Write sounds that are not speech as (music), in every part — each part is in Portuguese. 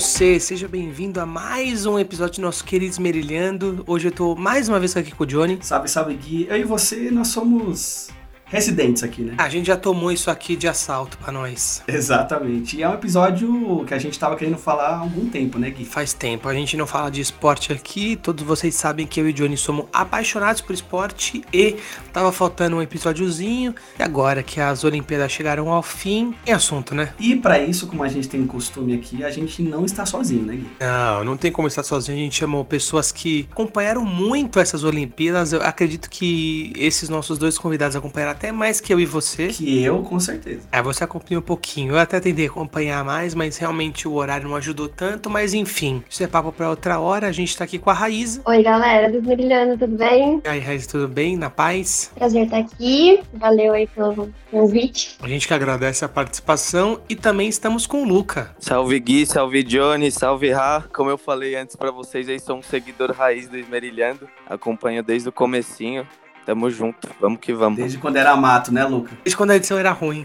você? Seja bem-vindo a mais um episódio do nosso querido Esmerilhando. Hoje eu tô mais uma vez aqui com o Johnny. Salve, salve Gui. Eu e você, nós somos residentes aqui, né? A gente já tomou isso aqui de assalto pra nós. Exatamente. E é um episódio que a gente tava querendo falar há algum tempo, né, Gui? Faz tempo. A gente não fala de esporte aqui. Todos vocês sabem que eu e o Johnny somos apaixonados por esporte e tava faltando um episódiozinho. E agora que as Olimpíadas chegaram ao fim, é assunto, né? E para isso, como a gente tem costume aqui, a gente não está sozinho, né, Gui? Não, não tem como estar sozinho. A gente chamou pessoas que acompanharam muito essas Olimpíadas. Eu acredito que esses nossos dois convidados acompanharam até mais que eu e você. Que eu, com certeza. É, você acompanhou um pouquinho. Eu até tentei acompanhar mais, mas realmente o horário não ajudou tanto. Mas enfim, isso é papo pra outra hora. A gente tá aqui com a Raíza. Oi, galera do Brilhando, tudo bem? E aí, Raíza, tudo bem? Na paz? Prazer estar aqui. Valeu aí pelo convite. A gente que agradece a participação e também estamos com o Luca. Salve Gui, salve Johnny, salve Ra. Como eu falei antes pra vocês, aí sou um seguidor raiz do Esmerilhando. Acompanho desde o comecinho. Tamo junto, vamos que vamos. Desde quando era mato, né, Luca? Desde quando a edição era ruim.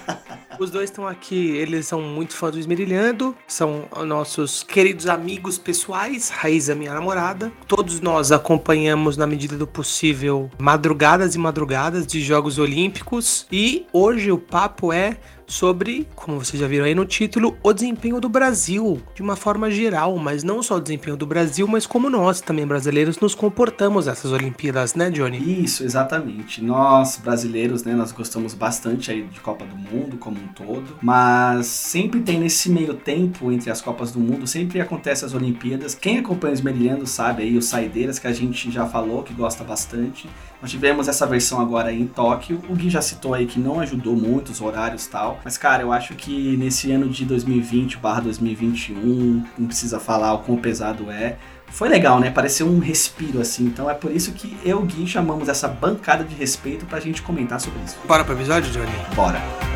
(laughs) Os dois estão aqui, eles são muito fãs do Esmerilhando, são nossos queridos amigos pessoais, Raíza, minha namorada. Todos nós acompanhamos, na medida do possível, madrugadas e madrugadas de Jogos Olímpicos. E hoje o papo é sobre, como vocês já viram aí no título, o desempenho do Brasil, de uma forma geral, mas não só o desempenho do Brasil, mas como nós também brasileiros nos comportamos nessas Olimpíadas, né, Johnny? Isso, exatamente. Nós brasileiros, né, nós gostamos bastante aí de Copa do Mundo como um todo, mas sempre tem nesse meio tempo entre as Copas do Mundo, sempre acontece as Olimpíadas. Quem acompanha os Meriando sabe aí os saideiras que a gente já falou que gosta bastante. Nós tivemos essa versão agora em Tóquio. O Gui já citou aí que não ajudou muito os horários e tal. Mas, cara, eu acho que nesse ano de 2020 barra 2021, não precisa falar o quão pesado é. Foi legal, né? Pareceu um respiro assim. Então é por isso que eu e o Gui chamamos essa bancada de respeito pra gente comentar sobre isso. Bora pro episódio, Johnny? Bora.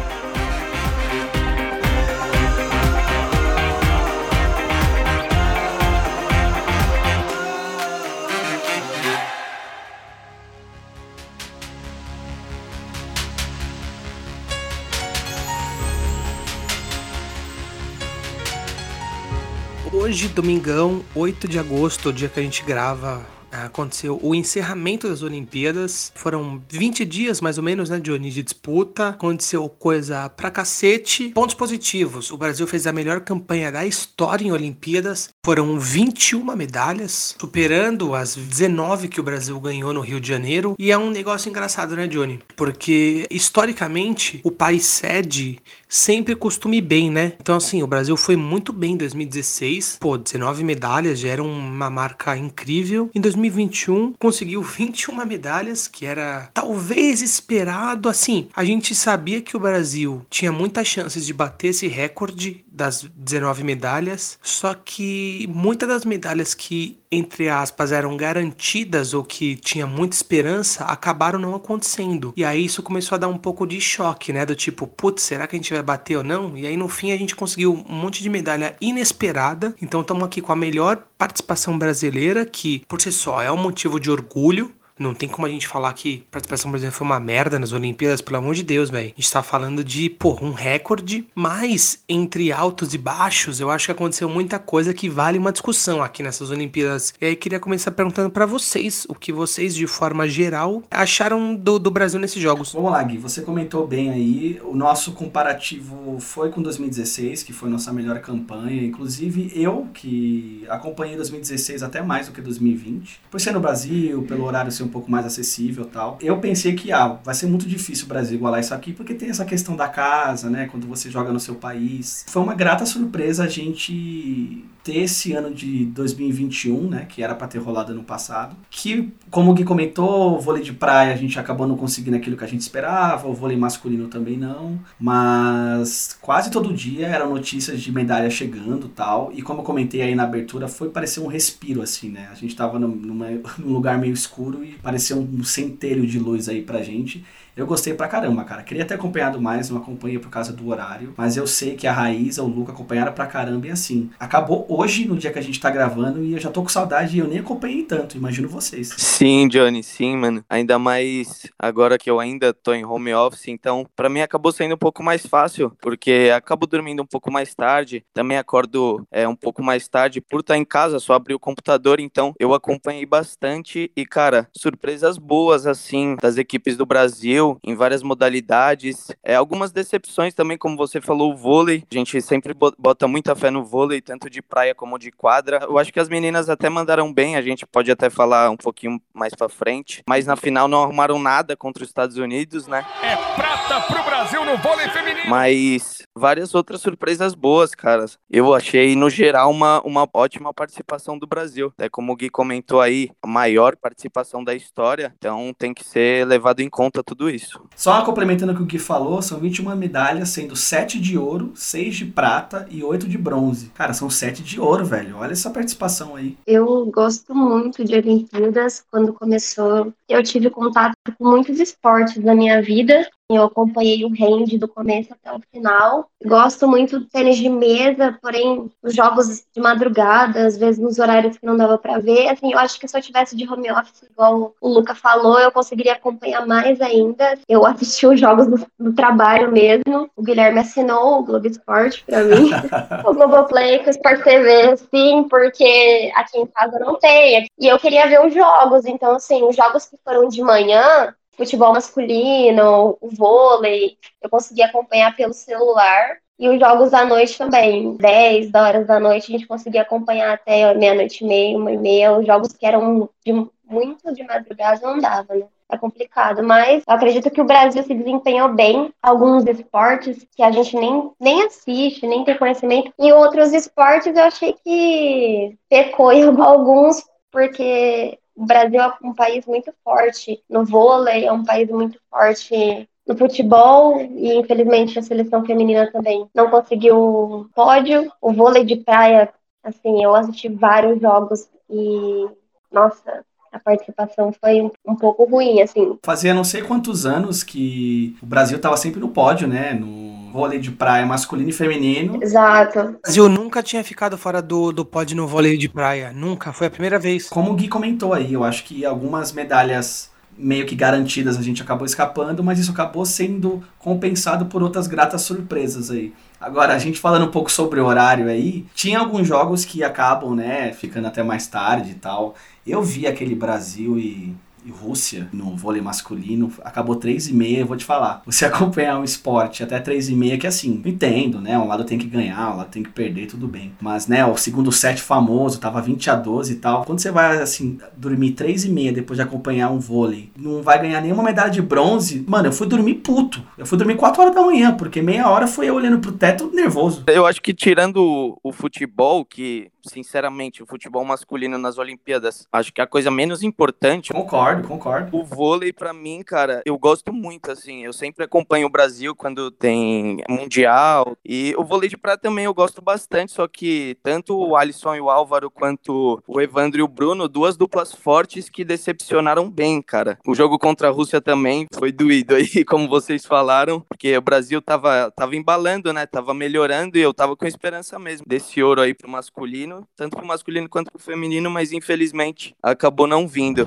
Hoje, domingão, 8 de agosto, o dia que a gente grava, aconteceu o encerramento das Olimpíadas. Foram 20 dias, mais ou menos, né, Johnny, de disputa. Aconteceu coisa pra cacete. Pontos positivos. O Brasil fez a melhor campanha da história em Olimpíadas. Foram 21 medalhas, superando as 19 que o Brasil ganhou no Rio de Janeiro. E é um negócio engraçado, né, Johnny? Porque, historicamente, o país sede sempre costuma ir bem, né? Então, assim, o Brasil foi muito bem em 2016. Pô, 19 medalhas já era uma marca incrível. Em 2021, conseguiu 21 medalhas, que era talvez esperado. Assim, a gente sabia que o Brasil tinha muitas chances de bater esse recorde das 19 medalhas, só que muitas das medalhas que, entre aspas, eram garantidas ou que tinha muita esperança, acabaram não acontecendo. E aí isso começou a dar um pouco de choque, né? Do tipo, putz, será que a gente vai bater ou não? E aí no fim a gente conseguiu um monte de medalha inesperada. Então estamos aqui com a melhor participação brasileira, que por si só é um motivo de orgulho. Não tem como a gente falar que a participação brasileira foi uma merda nas Olimpíadas, pelo amor de Deus, velho. A gente tá falando de, pô, um recorde, mas entre altos e baixos, eu acho que aconteceu muita coisa que vale uma discussão aqui nessas Olimpíadas. E aí queria começar perguntando para vocês, o que vocês, de forma geral, acharam do, do Brasil nesses jogos. Vamos lá, Gui, você comentou bem aí. O nosso comparativo foi com 2016, que foi nossa melhor campanha. Inclusive, eu, que acompanhei 2016 até mais do que 2020, por ser no Brasil, pelo horário ser um pouco mais acessível tal. Eu pensei que ah, vai ser muito difícil o Brasil igualar isso aqui, porque tem essa questão da casa, né? Quando você joga no seu país. Foi uma grata surpresa a gente ter esse ano de 2021, né, que era para ter rolado ano passado, que, como o Gui comentou, o vôlei de praia a gente acabou não conseguindo aquilo que a gente esperava, o vôlei masculino também não, mas quase todo dia eram notícias de medalha chegando tal, e como eu comentei aí na abertura, foi parecer um respiro, assim, né, a gente tava numa, (laughs) num lugar meio escuro e parecia um centelho de luz aí pra gente, Eu gostei pra caramba, cara. Queria ter acompanhado mais, não acompanhei por causa do horário, mas eu sei que a Raíza, o Luca acompanharam pra caramba e assim. Acabou hoje, no dia que a gente tá gravando, e eu já tô com saudade e eu nem acompanhei tanto, imagino vocês. Sim, Johnny, sim, mano. Ainda mais agora que eu ainda tô em home office, então para mim acabou sendo um pouco mais fácil, porque acabo dormindo um pouco mais tarde, também acordo é, um pouco mais tarde por estar em casa, só abrir o computador, então eu acompanhei bastante e, cara, surpresas boas assim das equipes do Brasil em várias modalidades. É, algumas decepções também, como você falou, o vôlei. A gente sempre bota muita fé no vôlei, tanto de praia como de quadra. Eu acho que as meninas até mandaram bem, a gente pode até falar um pouquinho mais para frente, mas na final não arrumaram nada contra os Estados Unidos, né? É prata pro Brasil no vôlei feminino. Mas várias outras surpresas boas, cara. Eu achei, no geral, uma, uma ótima participação do Brasil. É como o Gui comentou aí, a maior participação da história, então tem que ser levado em conta tudo isso. Só complementando o que o Gui falou, são 21 medalhas, sendo 7 de ouro, 6 de prata e 8 de bronze. Cara, são 7 de ouro, velho. Olha essa participação aí. Eu gosto muito de Olimpíadas. Quando começou, eu tive contato com muitos esportes na minha vida eu acompanhei o range do começo até o final. Gosto muito do tênis de mesa, porém, os jogos de madrugada, às vezes nos horários que não dava para ver. Assim, eu acho que se eu tivesse de home office, igual o Luca falou, eu conseguiria acompanhar mais ainda. Eu (laughs) assisti os jogos do, do trabalho mesmo. O Guilherme assinou o Globo Esporte para mim. (laughs) o Globoplay, com o Sport TV, sim, porque aqui em casa não tem. E eu queria ver os jogos. Então, assim, os jogos que foram de manhã, futebol masculino, o vôlei, eu consegui acompanhar pelo celular. E os jogos à noite também, 10 horas da noite, a gente conseguia acompanhar até meia-noite e meia, uma e meia. Os jogos que eram de, muito de madrugada não dava, né? É complicado, mas eu acredito que o Brasil se desempenhou bem. Alguns esportes que a gente nem, nem assiste, nem tem conhecimento. E outros esportes eu achei que pecou em (laughs) alguns, porque o Brasil é um país muito forte no vôlei, é um país muito forte no futebol e infelizmente a seleção feminina também não conseguiu pódio. O vôlei de praia, assim, eu assisti vários jogos e nossa, a participação foi um, pouco ruim, assim. Fazia não sei quantos anos que o Brasil estava sempre no pódio, né? No vôlei de praia masculino e feminino. Exato. O Brasil nunca tinha ficado fora do, do pódio no vôlei de praia. Nunca. Foi a primeira vez. Como o Gui comentou aí, eu acho que algumas medalhas meio que garantidas a gente acabou escapando, mas isso acabou sendo compensado por outras gratas surpresas aí. Agora, a gente falando um pouco sobre o horário aí, tinha alguns jogos que acabam, né, ficando até mais tarde e tal. Eu vi aquele Brasil e e Rússia no vôlei masculino, acabou 3 e meia, eu vou te falar. Você (laughs) acompanhar um esporte até 3 e meia, que assim, entendo, né? Um lado tem que ganhar, um lado tem que perder, tudo bem. Mas, né, o segundo set famoso, tava 20 a 12 e tal. Quando você vai, assim, dormir 3 e meia depois de acompanhar um vôlei, não vai ganhar nenhuma medalha de bronze, mano, eu fui dormir puto. Eu fui dormir 4 horas da manhã, porque meia hora foi eu olhando pro teto nervoso. Eu acho que tirando o futebol, que sinceramente, o futebol masculino nas Olimpíadas, acho que é a coisa menos importante. Concordo, concordo. O vôlei, para mim, cara, eu gosto muito, assim. Eu sempre acompanho o Brasil quando tem Mundial. E o vôlei de prata também eu gosto bastante, só que tanto o Alisson e o Álvaro, quanto o Evandro e o Bruno, duas duplas fortes que decepcionaram bem, cara. O jogo contra a Rússia também foi doído aí, (laughs) como vocês falaram, porque o Brasil tava, tava embalando, né? Tava melhorando e eu tava com esperança mesmo desse ouro aí pro masculino, tanto pro masculino quanto pro feminino, mas infelizmente acabou não vindo.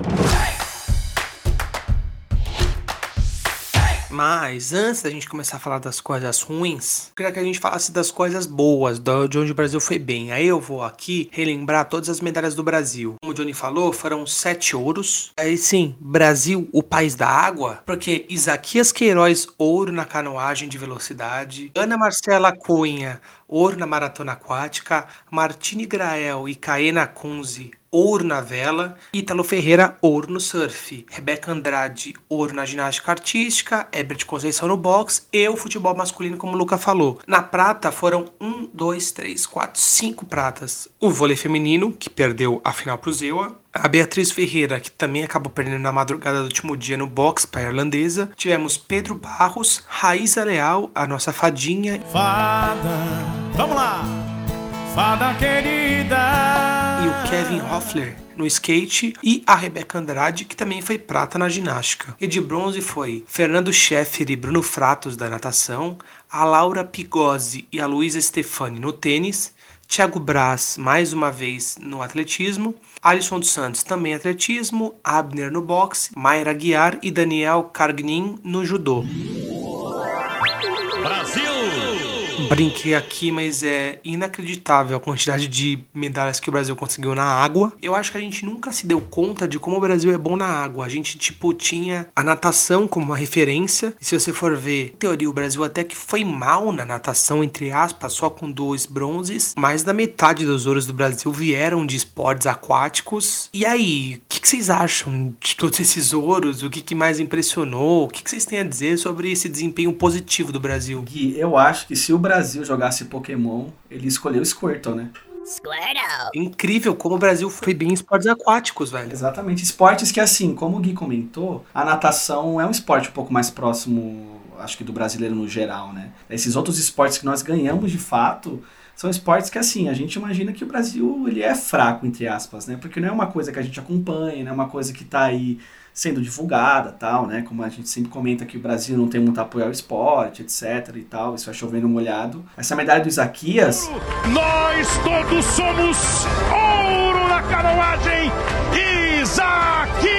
Mas antes da gente começar a falar das coisas ruins, eu queria que a gente falasse das coisas boas, de onde o Brasil foi bem. Aí eu vou aqui relembrar todas as medalhas do Brasil. Como o Johnny falou, foram sete ouros. Aí sim, Brasil, o país da água, porque Isaquias Queiroz, ouro na canoagem de velocidade. Ana Marcela Cunha, ouro na maratona aquática. Martini Grael e Caena Kunze, ouro na vela, Ítalo Ferreira, ouro no surf, Rebeca Andrade, ouro na ginástica artística, Herbert Conceição no boxe e o futebol masculino, como o Luca falou. Na prata foram um, dois, três, quatro, cinco pratas. O vôlei feminino, que perdeu a final pro Zewa, a Beatriz Ferreira, que também acabou perdendo na madrugada do último dia no boxe para a irlandesa. Tivemos Pedro Barros, Raíza Leal, a nossa fadinha. Fada, vamos lá! Fada querida! e o Kevin Hoffler no skate e a Rebeca Andrade, que também foi prata na ginástica. E de bronze foi Fernando Scheffer e Bruno Fratos da natação, a Laura Pigozzi e a Luísa Stefani no tênis, Thiago Braz mais uma vez no atletismo, Alisson dos Santos também atletismo, Abner no boxe, Mayra Guiar e Daniel Cargnin no judô. Brinquei aqui, mas é inacreditável a quantidade de medalhas que o Brasil conseguiu na água. Eu acho que a gente nunca se deu conta de como o Brasil é bom na água. A gente, tipo, tinha a natação como uma referência. E se você for ver, em teoria, o Brasil até que foi mal na natação, entre aspas, só com dois bronzes. Mais da metade dos ouros do Brasil vieram de esportes aquáticos. E aí, o que, que, vocês acham de todos esses ouros? O que, que mais impressionou? O que, que vocês têm a dizer sobre esse desempenho positivo do Brasil? Gui, eu acho que se o Brasil Brasil jogasse Pokémon, ele escolheu Squirtle, né? Squirtle. Incrível como o Brasil foi bem em esportes aquáticos, velho. Exatamente. Esportes que, assim, como o Gui comentou, a natação é um esporte um pouco mais próximo, acho que do brasileiro no geral, né? Esses outros esportes que nós ganhamos de fato são esportes que, assim, a gente imagina que o Brasil ele é fraco, entre aspas, né? Porque não é uma coisa que a gente acompanha, não é uma coisa que tá aí sendo divulgada, tal, né? Como a gente sempre comenta que o Brasil não tem muito apoio ao esporte, etc e tal, isso vai chovendo molhado. Essa medalha do Isaquias... Nós todos somos ouro na canoagem! Isaquias!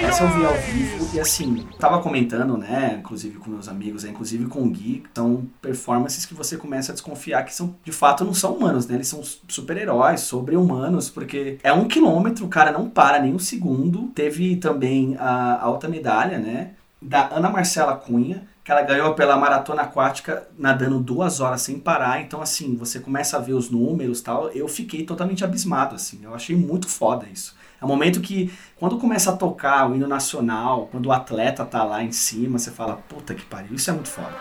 Essa eu vi ao vivo e assim, tava comentando, né, inclusive com meus amigos, inclusive com o Gui, são performances que você começa a desconfiar que são, de fato, não são humanos, né? Eles são super-heróis, sobre-humanos, porque é um quilômetro, o cara não para nem um segundo. Teve também a alta medalha, né, da Ana Marcela Cunha, que ela ganhou pela maratona aquática nadando duas horas sem parar. Então, assim, você começa a ver os números tal. Eu fiquei totalmente abismado, assim. Eu achei muito foda isso. Momento que, quando começa a tocar o hino nacional, quando o atleta tá lá em cima, você fala, puta que pariu, isso é muito foda.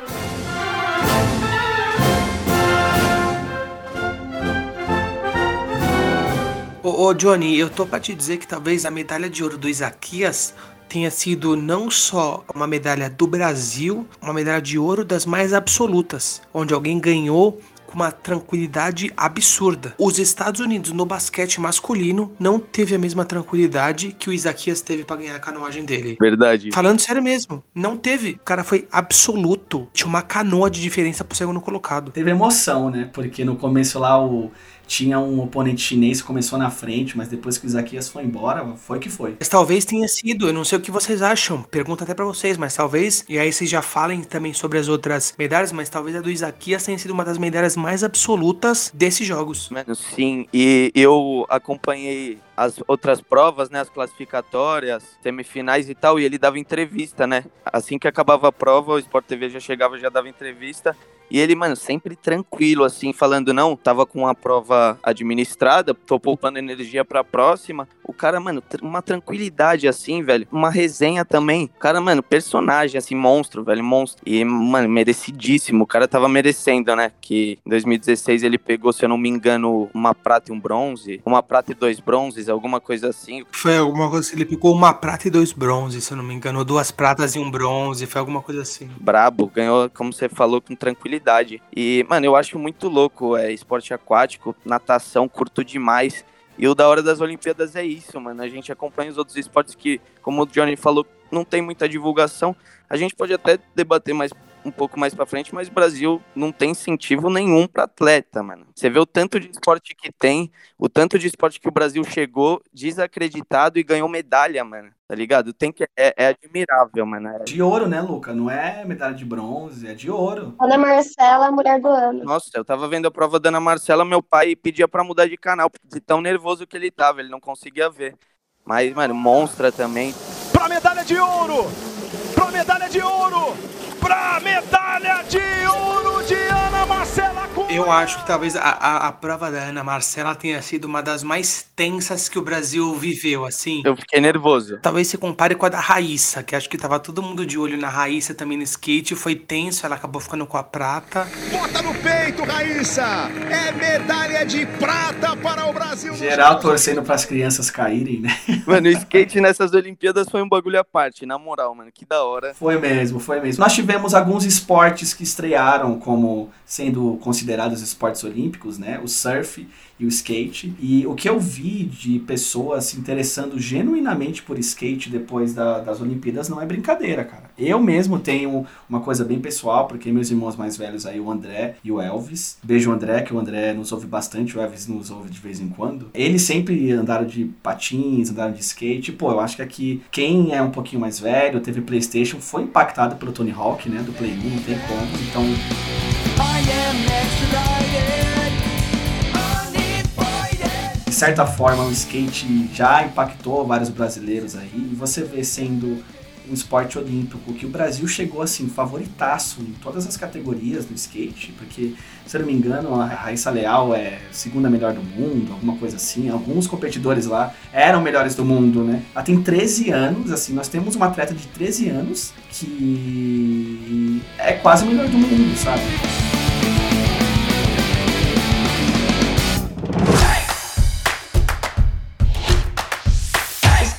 Ô, ô Johnny, eu tô pra te dizer que talvez a medalha de ouro do Isaquias tenha sido não só uma medalha do Brasil, uma medalha de ouro das mais absolutas, onde alguém ganhou com uma tranquilidade absurda. Os Estados Unidos no basquete masculino não teve a mesma tranquilidade que o Isaquias teve para ganhar a canoagem dele. Verdade. Falando sério mesmo, não teve. O cara foi absoluto. Tinha uma canoa de diferença pro segundo colocado. Teve emoção, né? Porque no começo lá o tinha um oponente chinês que começou na frente, mas depois que o Isaquias foi embora, foi que foi. Mas talvez tenha sido, eu não sei o que vocês acham, pergunta até para vocês, mas talvez, e aí vocês já falem também sobre as outras medalhas, mas talvez a do Isaquias tenha sido uma das medalhas mais absolutas desses jogos. Mano, sim, e eu acompanhei as outras provas, né, as classificatórias, semifinais e tal, e ele dava entrevista, né? Assim que acabava a prova, o Sport TV já chegava, já dava entrevista, e ele, mano, sempre tranquilo, assim, falando, não, tava com a prova administrada, tô poupando energia pra próxima. O cara, mano, uma tranquilidade, assim, velho. Uma resenha também. O cara, mano, personagem, assim, monstro, velho, monstro. E, mano, merecidíssimo. O cara tava merecendo, né? Que em 2016 ele pegou, se eu não me engano, uma prata e um bronze. Uma prata e dois bronzes, alguma coisa assim. Foi alguma coisa, ele pegou uma prata e dois bronzes, se eu não me engano. Duas pratas e um bronze, foi alguma coisa assim. Brabo, ganhou, como você falou, com tranquilidade. E, mano, eu acho muito louco é, esporte aquático, natação, curto demais. E o da hora das Olimpíadas é isso, mano. A gente acompanha os outros esportes que, como o Johnny falou, não tem muita divulgação. A gente pode até debater mais um pouco mais para frente, mas o Brasil não tem incentivo nenhum para atleta, mano. Você vê o tanto de esporte que tem, o tanto de esporte que o Brasil chegou desacreditado e ganhou medalha, mano. Tá ligado? Tem que é, é admirável, mano. É... De ouro, né, Luca? Não é medalha de bronze, é de ouro. Ana Marcela, mulher do ano. Nossa, eu tava vendo a prova da Ana Marcela, meu pai pedia para mudar de canal, de tão nervoso que ele tava, ele não conseguia ver. Mas, mano, monstra também. Pra medalha de ouro! Pra medalha de ouro! Pra medalha de ouro Eu acho que talvez a, a, a, prova da Ana Marcela tenha sido uma das mais tensas que o Brasil viveu, assim. Eu fiquei nervoso. Talvez se compare com a da Raíssa, que acho que tava todo mundo de olho na Raíssa também no skate. Foi tenso, ela acabou ficando com a prata. Bota no peito, Raíssa! É medalha de prata para o Brasil! Geral torcendo para as crianças caírem, né? (laughs) Mano, o skate nessas Olimpíadas foi um bagulho à parte, na moral, mano. Que da hora. Foi mesmo, foi mesmo. Nós tivemos alguns esportes que estrearam como sendo considerados considerados esportes olímpicos, né? O surf e o skate. E o que eu vi de pessoas se interessando genuinamente por skate depois da, das Olimpíadas não é brincadeira, cara. Eu mesmo tenho uma coisa bem pessoal, porque meus irmãos mais velhos aí, o André e o Elvis. Beijo André, que o André nos ouve bastante, o Elvis nos ouve de vez em quando. Eles sempre andaram de patins, andaram de skate. Pô, eu acho que aqui quem é um pouquinho mais velho, teve Playstation, foi impactado pelo Tony Hawk, né? Do Play 1, não tem como. Então. Certa forma, o skate já impactou vários brasileiros aí. E você vê sendo um esporte olímpico, que o Brasil chegou assim, favoritaço em todas as categorias do skate, porque, se eu não me engano, a Raíssa Leal é segunda melhor do mundo, alguma coisa assim. Alguns competidores lá eram melhores do mundo, né? Ela tem 13 anos, assim, nós temos uma atleta de 13 anos que é quase melhor do mundo, sabe?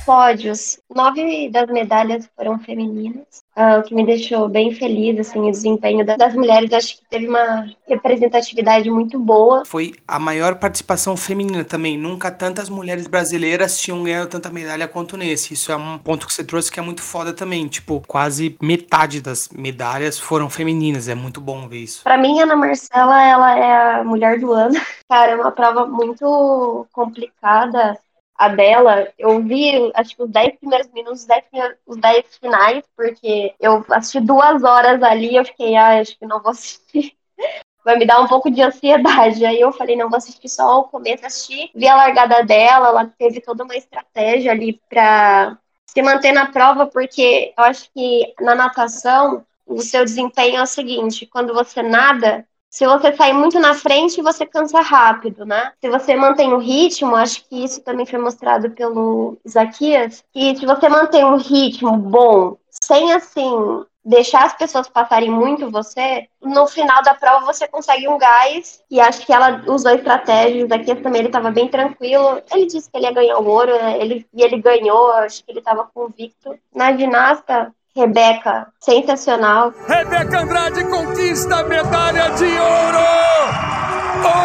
Pódios, nove das medalhas foram femininas, uh, o que me deixou bem feliz, assim, o desempenho das mulheres, acho que teve uma representatividade muito boa. Foi a maior participação feminina também, nunca tantas mulheres brasileiras tinham ganhado tanta medalha quanto nesse, isso é um ponto que você trouxe que é muito foda também, tipo, quase metade das medalhas foram femininas, é muito bom ver isso. Pra mim, Ana Marcela, ela é a mulher do ano, (laughs) cara, é uma prova muito complicada, a dela, eu vi, acho que os 10 primeiros minutos, os 10, os 10 finais, porque eu assisti duas horas ali, eu fiquei, ah, acho que não vou assistir. (laughs) Vai me dar um pouco de ansiedade. Aí eu falei, não, vou assistir só o começo, assistir, vi a largada dela, ela teve toda uma estratégia ali para se manter na prova, porque eu acho que na natação, o seu desempenho é o seguinte, quando você nada, se você sair muito na frente, você cansa rápido, né? Se você mantém o ritmo, acho que isso também foi mostrado pelo Isaquias, que se você mantém um ritmo bom, sem assim deixar as pessoas passarem muito você, no final da prova você consegue um gás, e acho que ela usou estratégias, aqui também ele estava bem tranquilo, ele disse que ele ia ganhar o ouro, né? ele, e ele ganhou, acho que ele estava convicto. Na ginasta, Rebeca, sensacional. Rebeca Andrade conquista a medalha de ouro!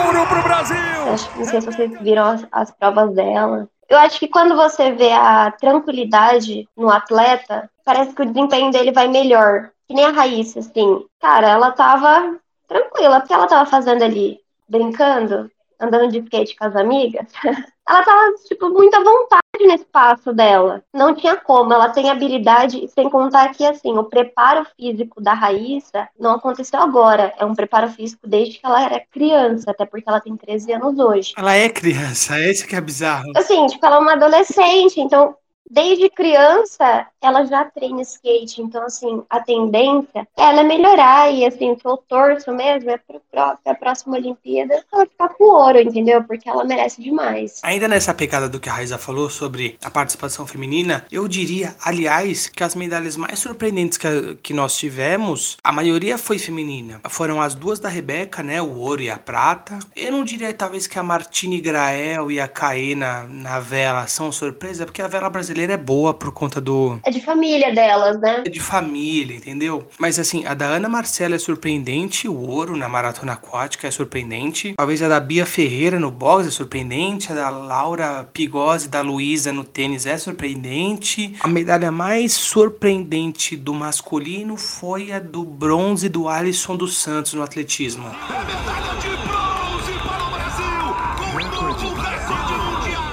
Ouro pro Brasil! Acho que não sei se vocês viram as, as provas dela. Eu acho que quando você vê a tranquilidade no atleta, parece que o desempenho dele vai melhor. Que nem a Raíssa, assim. Cara, ela tava tranquila. O que ela tava fazendo ali? Brincando? Andando de skate com as amigas? (laughs) ela tava, tipo, muito à vontade no espaço dela. Não tinha como. Ela tem habilidade, sem contar que, assim, o preparo físico da Raíssa não aconteceu agora. É um preparo físico desde que ela era criança, até porque ela tem 13 anos hoje. Ela é criança, é isso que é bizarro. Assim, tipo, ela é uma adolescente, então desde criança ela já treina skate, então assim, a tendência é ela melhorar e assim, o eu torço mesmo é para a próxima Olimpíada ela ficar com ouro, entendeu? Porque ela merece demais. Ainda nessa pegada do que a Raiza falou sobre a participação feminina, eu diria, aliás, que as medalhas mais surpreendentes que, que nós tivemos, a maioria foi feminina. Foram as duas da Rebeca, né, o ouro e a prata. Eu não diria talvez que a Martine Grael e a Caena na vela são surpresa, porque a vela brasileira é boa por conta do é de família delas, né? É de família, entendeu? Mas assim, a da Ana Marcela é surpreendente, o ouro na maratona aquática é surpreendente. Talvez a da Bia Ferreira no boxe é surpreendente, a da Laura Pigose da Luísa no tênis é surpreendente. A medalha mais surpreendente do masculino foi a do bronze do Alisson dos Santos no atletismo.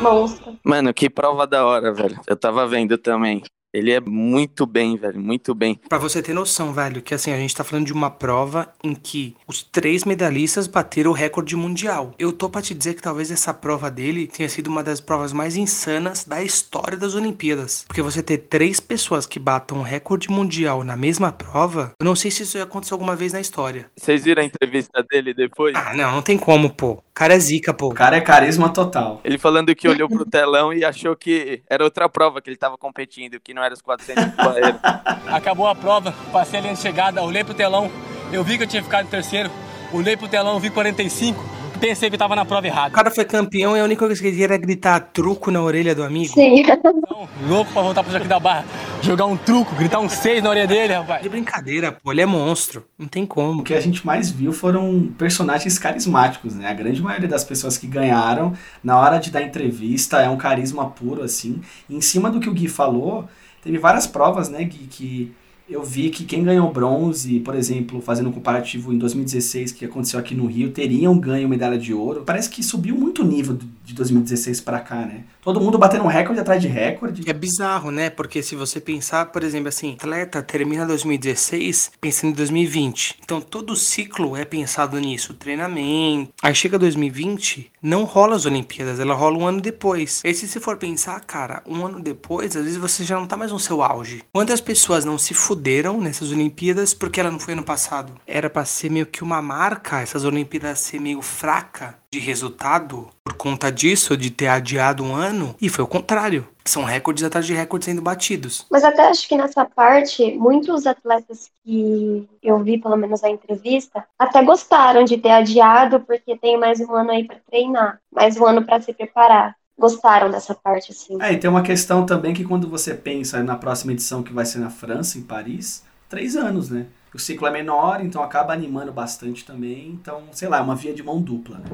Monstro. Mano, que prova da hora, velho. Eu tava vendo também. Ele é muito bem, velho, muito bem. Para você ter noção, velho, que assim, a gente tá falando de uma prova em que os três medalhistas bateram o recorde mundial. Eu tô pra te dizer que talvez essa prova dele tenha sido uma das provas mais insanas da história das Olimpíadas. Porque você ter três pessoas que batam o recorde mundial na mesma prova, eu não sei se isso já aconteceu alguma vez na história. Vocês viram a entrevista dele depois? Ah, não, não tem como, pô. O cara é zica, pô. O cara é carisma total. Ele falando que olhou pro telão e achou que era outra prova que ele tava competindo, que não era os 400 barreiros. (laughs) Acabou a prova, passei a linha de chegada, olhei pro telão, eu vi que eu tinha ficado em terceiro, olhei pro telão, vi 45, pensei que eu tava na prova errada. O cara foi campeão e a única coisa que ele queria era gritar truco na orelha do amigo. Sim. Então, louco pra voltar pro Jaque da Barra. jogar um truco, gritar um seis na orelha dele, rapaz. De brincadeira, pô, ele é monstro. Não tem como. O que a gente mais viu foram personagens carismáticos, né? A grande maioria das pessoas que ganharam, na hora de dar entrevista, é um carisma puro, assim. E em cima do que o Gui falou, teve várias provas, né, Gui, que eu vi que quem ganhou bronze, por exemplo, fazendo um comparativo em 2016 que aconteceu aqui no Rio, teriam ganho medalha de ouro. Parece que subiu muito o nível de 2016 para cá, né? Todo mundo batendo um recorde atrás de recorde. É bizarro, né? Porque se você pensar, por exemplo, assim, atleta termina 2016 pensando em 2020. Então todo ciclo é pensado nisso, treinamento. Aí chega 2020, não rola as Olimpíadas, ela rola um ano depois. E se você for pensar, cara, um ano depois, às vezes você já não tá mais no seu auge. Quantas pessoas não se fuderam nessas Olimpíadas porque ela não foi ano passado? Era para ser meio que uma marca, essas Olimpíadas ser meio fraca de resultado por conta disso, de ter adiado um ano, e foi o contrário. São recordes atrás de recordes sendo batidos. Mas até acho que nessa parte, muitos atletas que eu vi, pelo menos na entrevista, até gostaram de ter adiado, porque tem mais um ano aí para treinar, mais um ano para se preparar gostaram dessa parte, assim. É, e tem uma questão também que quando você pensa na próxima edição que vai ser na França, em Paris, três anos, né? O ciclo é menor, então acaba animando bastante também. Então, sei lá, é uma via de mão dupla, né?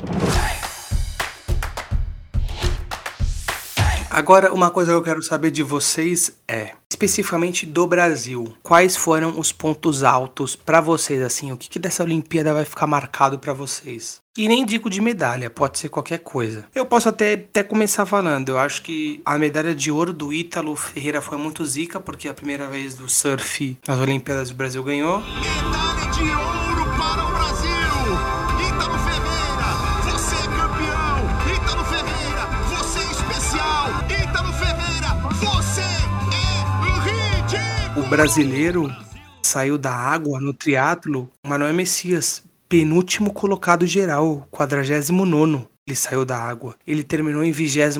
Agora, uma coisa que eu quero saber de vocês é, especificamente do Brasil, quais foram os pontos altos para vocês assim? O que, que dessa Olimpíada vai ficar marcado para vocês? E nem digo de medalha, pode ser qualquer coisa. Eu posso até, até começar falando. Eu acho que a medalha de ouro do Ítalo Ferreira foi muito zica, porque é a primeira vez do surf nas Olimpíadas o Brasil ganhou. Brasileiro saiu da água no triatlo, Manuel Messias, penúltimo colocado geral, 49 Ele saiu da água. Ele terminou em 28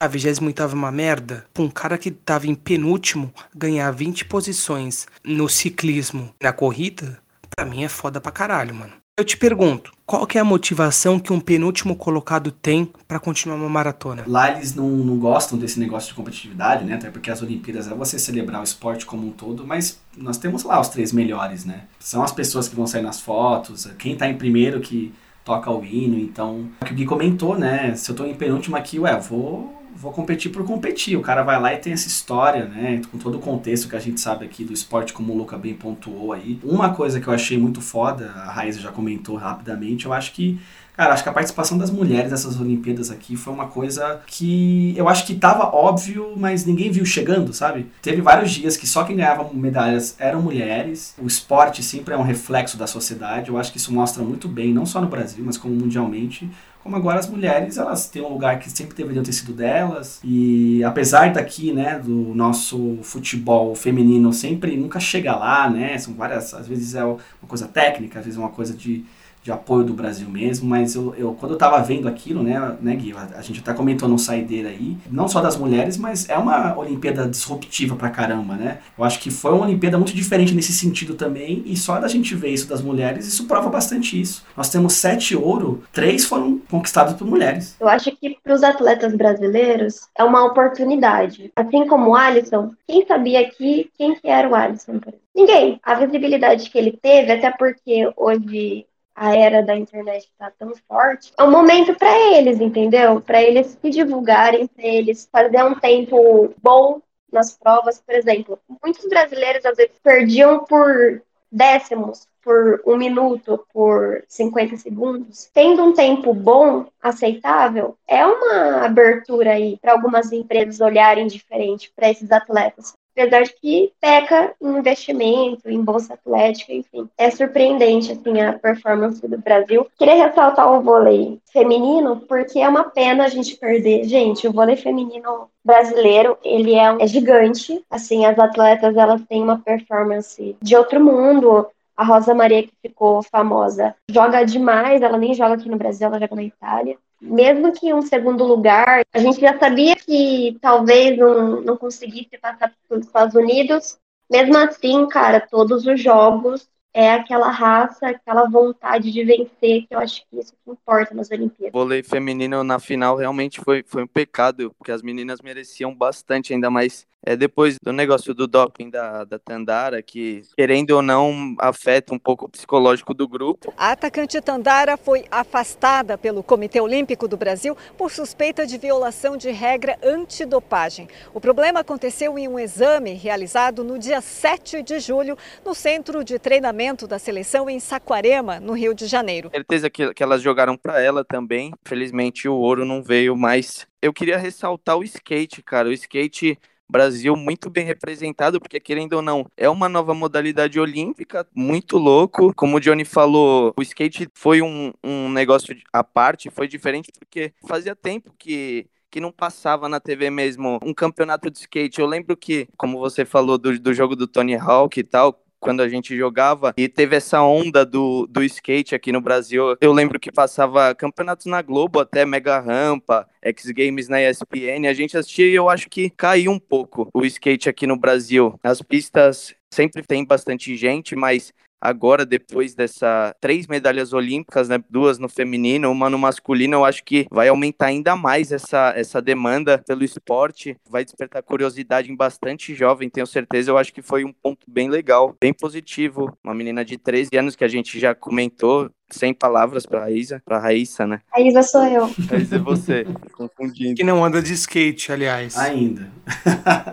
A 28 é uma merda. Um cara que tava em penúltimo ganhar 20 posições no ciclismo, na corrida, pra mim é foda pra caralho, mano. Eu te pergunto, qual que é a motivação que um penúltimo colocado tem para continuar uma maratona? Lá eles não, não gostam desse negócio de competitividade, né? Até porque as Olimpíadas é você celebrar o esporte como um todo, mas nós temos lá os três melhores, né? São as pessoas que vão sair nas fotos, quem tá em primeiro que toca o hino, então... O que o Gui comentou, né? Se eu tô em penúltimo aqui, ué, vou vou competir por competir. O cara vai lá e tem essa história, né? Com todo o contexto que a gente sabe aqui do esporte, como o Luca bem pontuou aí. Uma coisa que eu achei muito foda, a Raiz já comentou rapidamente, eu acho que Cara, acho que a participação das mulheres nessas Olimpíadas aqui foi uma coisa que eu acho que tava óbvio, mas ninguém viu chegando, sabe? Teve vários dias que só quem ganhava medalhas eram mulheres. O esporte sempre é um reflexo da sociedade. Eu acho que isso mostra muito bem, não só no Brasil, mas como mundialmente, como agora as mulheres elas têm um lugar que sempre deveriam ter sido delas e apesar daqui né do nosso futebol feminino sempre nunca chega lá né são várias às vezes é uma coisa técnica às vezes é uma coisa de de apoio do Brasil mesmo, mas eu, eu quando eu tava vendo aquilo, né, né Gui, a, a gente até comentou no saideira aí, não só das mulheres, mas é uma Olimpíada disruptiva pra caramba, né? Eu acho que foi uma Olimpíada muito diferente nesse sentido também, e só da gente ver isso das mulheres, isso prova bastante isso. Nós temos sete ouro, três foram conquistados por mulheres. Eu acho que para os atletas brasileiros é uma oportunidade. Assim como o Alisson, quem sabia aqui quem que era o Alisson? Ninguém. A visibilidade que ele teve, até porque hoje a era da internet está tão forte, é um momento para eles, entendeu? Para eles se divulgarem, para eles fazer um tempo bom nas provas, por exemplo. Muitos brasileiros às vezes perdiam por décimos, por um minuto, por 50 segundos. Tendo um tempo bom, aceitável, é uma abertura aí para algumas empresas olharem diferente para esses atletas apesar de que peca em investimento, em bolsa atlética, enfim. É surpreendente, assim, a performance do Brasil. Queria ressaltar o vôlei feminino, porque é uma pena a gente perder. Gente, o vôlei feminino brasileiro, ele é, é gigante. Assim, as atletas, elas têm uma performance de outro mundo. A Rosa Maria, que ficou famosa, joga demais. Ela nem joga aqui no Brasil, ela joga na Itália mesmo que um segundo lugar, a gente já sabia que talvez não, não conseguisse passar pelos Estados Unidos. Mesmo assim, cara, todos os jogos é aquela raça, aquela vontade de vencer, que eu acho que isso que importa nas Olimpíadas. vôlei feminino na final realmente foi, foi um pecado, porque as meninas mereciam bastante, ainda mais é, depois do negócio do doping da, da Tandara, que, querendo ou não, afeta um pouco o psicológico do grupo. A atacante Tandara foi afastada pelo Comitê Olímpico do Brasil por suspeita de violação de regra antidopagem. O problema aconteceu em um exame realizado no dia 7 de julho no Centro de Treinamento da Seleção em Saquarema, no Rio de Janeiro. Certeza que, que elas jogaram para ela também. Felizmente o ouro não veio, mas eu queria ressaltar o skate, cara. O skate Brasil muito bem representado, porque querendo ou não, é uma nova modalidade olímpica, muito louco. Como o Johnny falou, o skate foi um, um negócio à parte, foi diferente porque fazia tempo que que não passava na TV mesmo um campeonato de skate. Eu lembro que, como você falou do, do jogo do Tony Hawk e tal, quando a gente jogava e teve essa onda do, do skate aqui no Brasil. Eu lembro que passava campeonatos na Globo, até Mega Rampa, X Games na ESPN. A gente assistia e eu acho que caiu um pouco o skate aqui no Brasil. As pistas sempre tem bastante gente, mas agora, depois dessa três medalhas olímpicas, né, duas no feminino, uma no masculino, eu acho que vai aumentar ainda mais essa, essa demanda pelo esporte, vai despertar curiosidade em bastante jovem, tenho certeza. Eu acho que foi um ponto bem legal, bem positivo. Uma menina de 13 anos que a gente já comentou, sem palavras pra Raíssa, pra Raíssa, né? Raíssa sou eu. Raíssa é você, confundindo. Que não anda de skate, aliás. Ainda.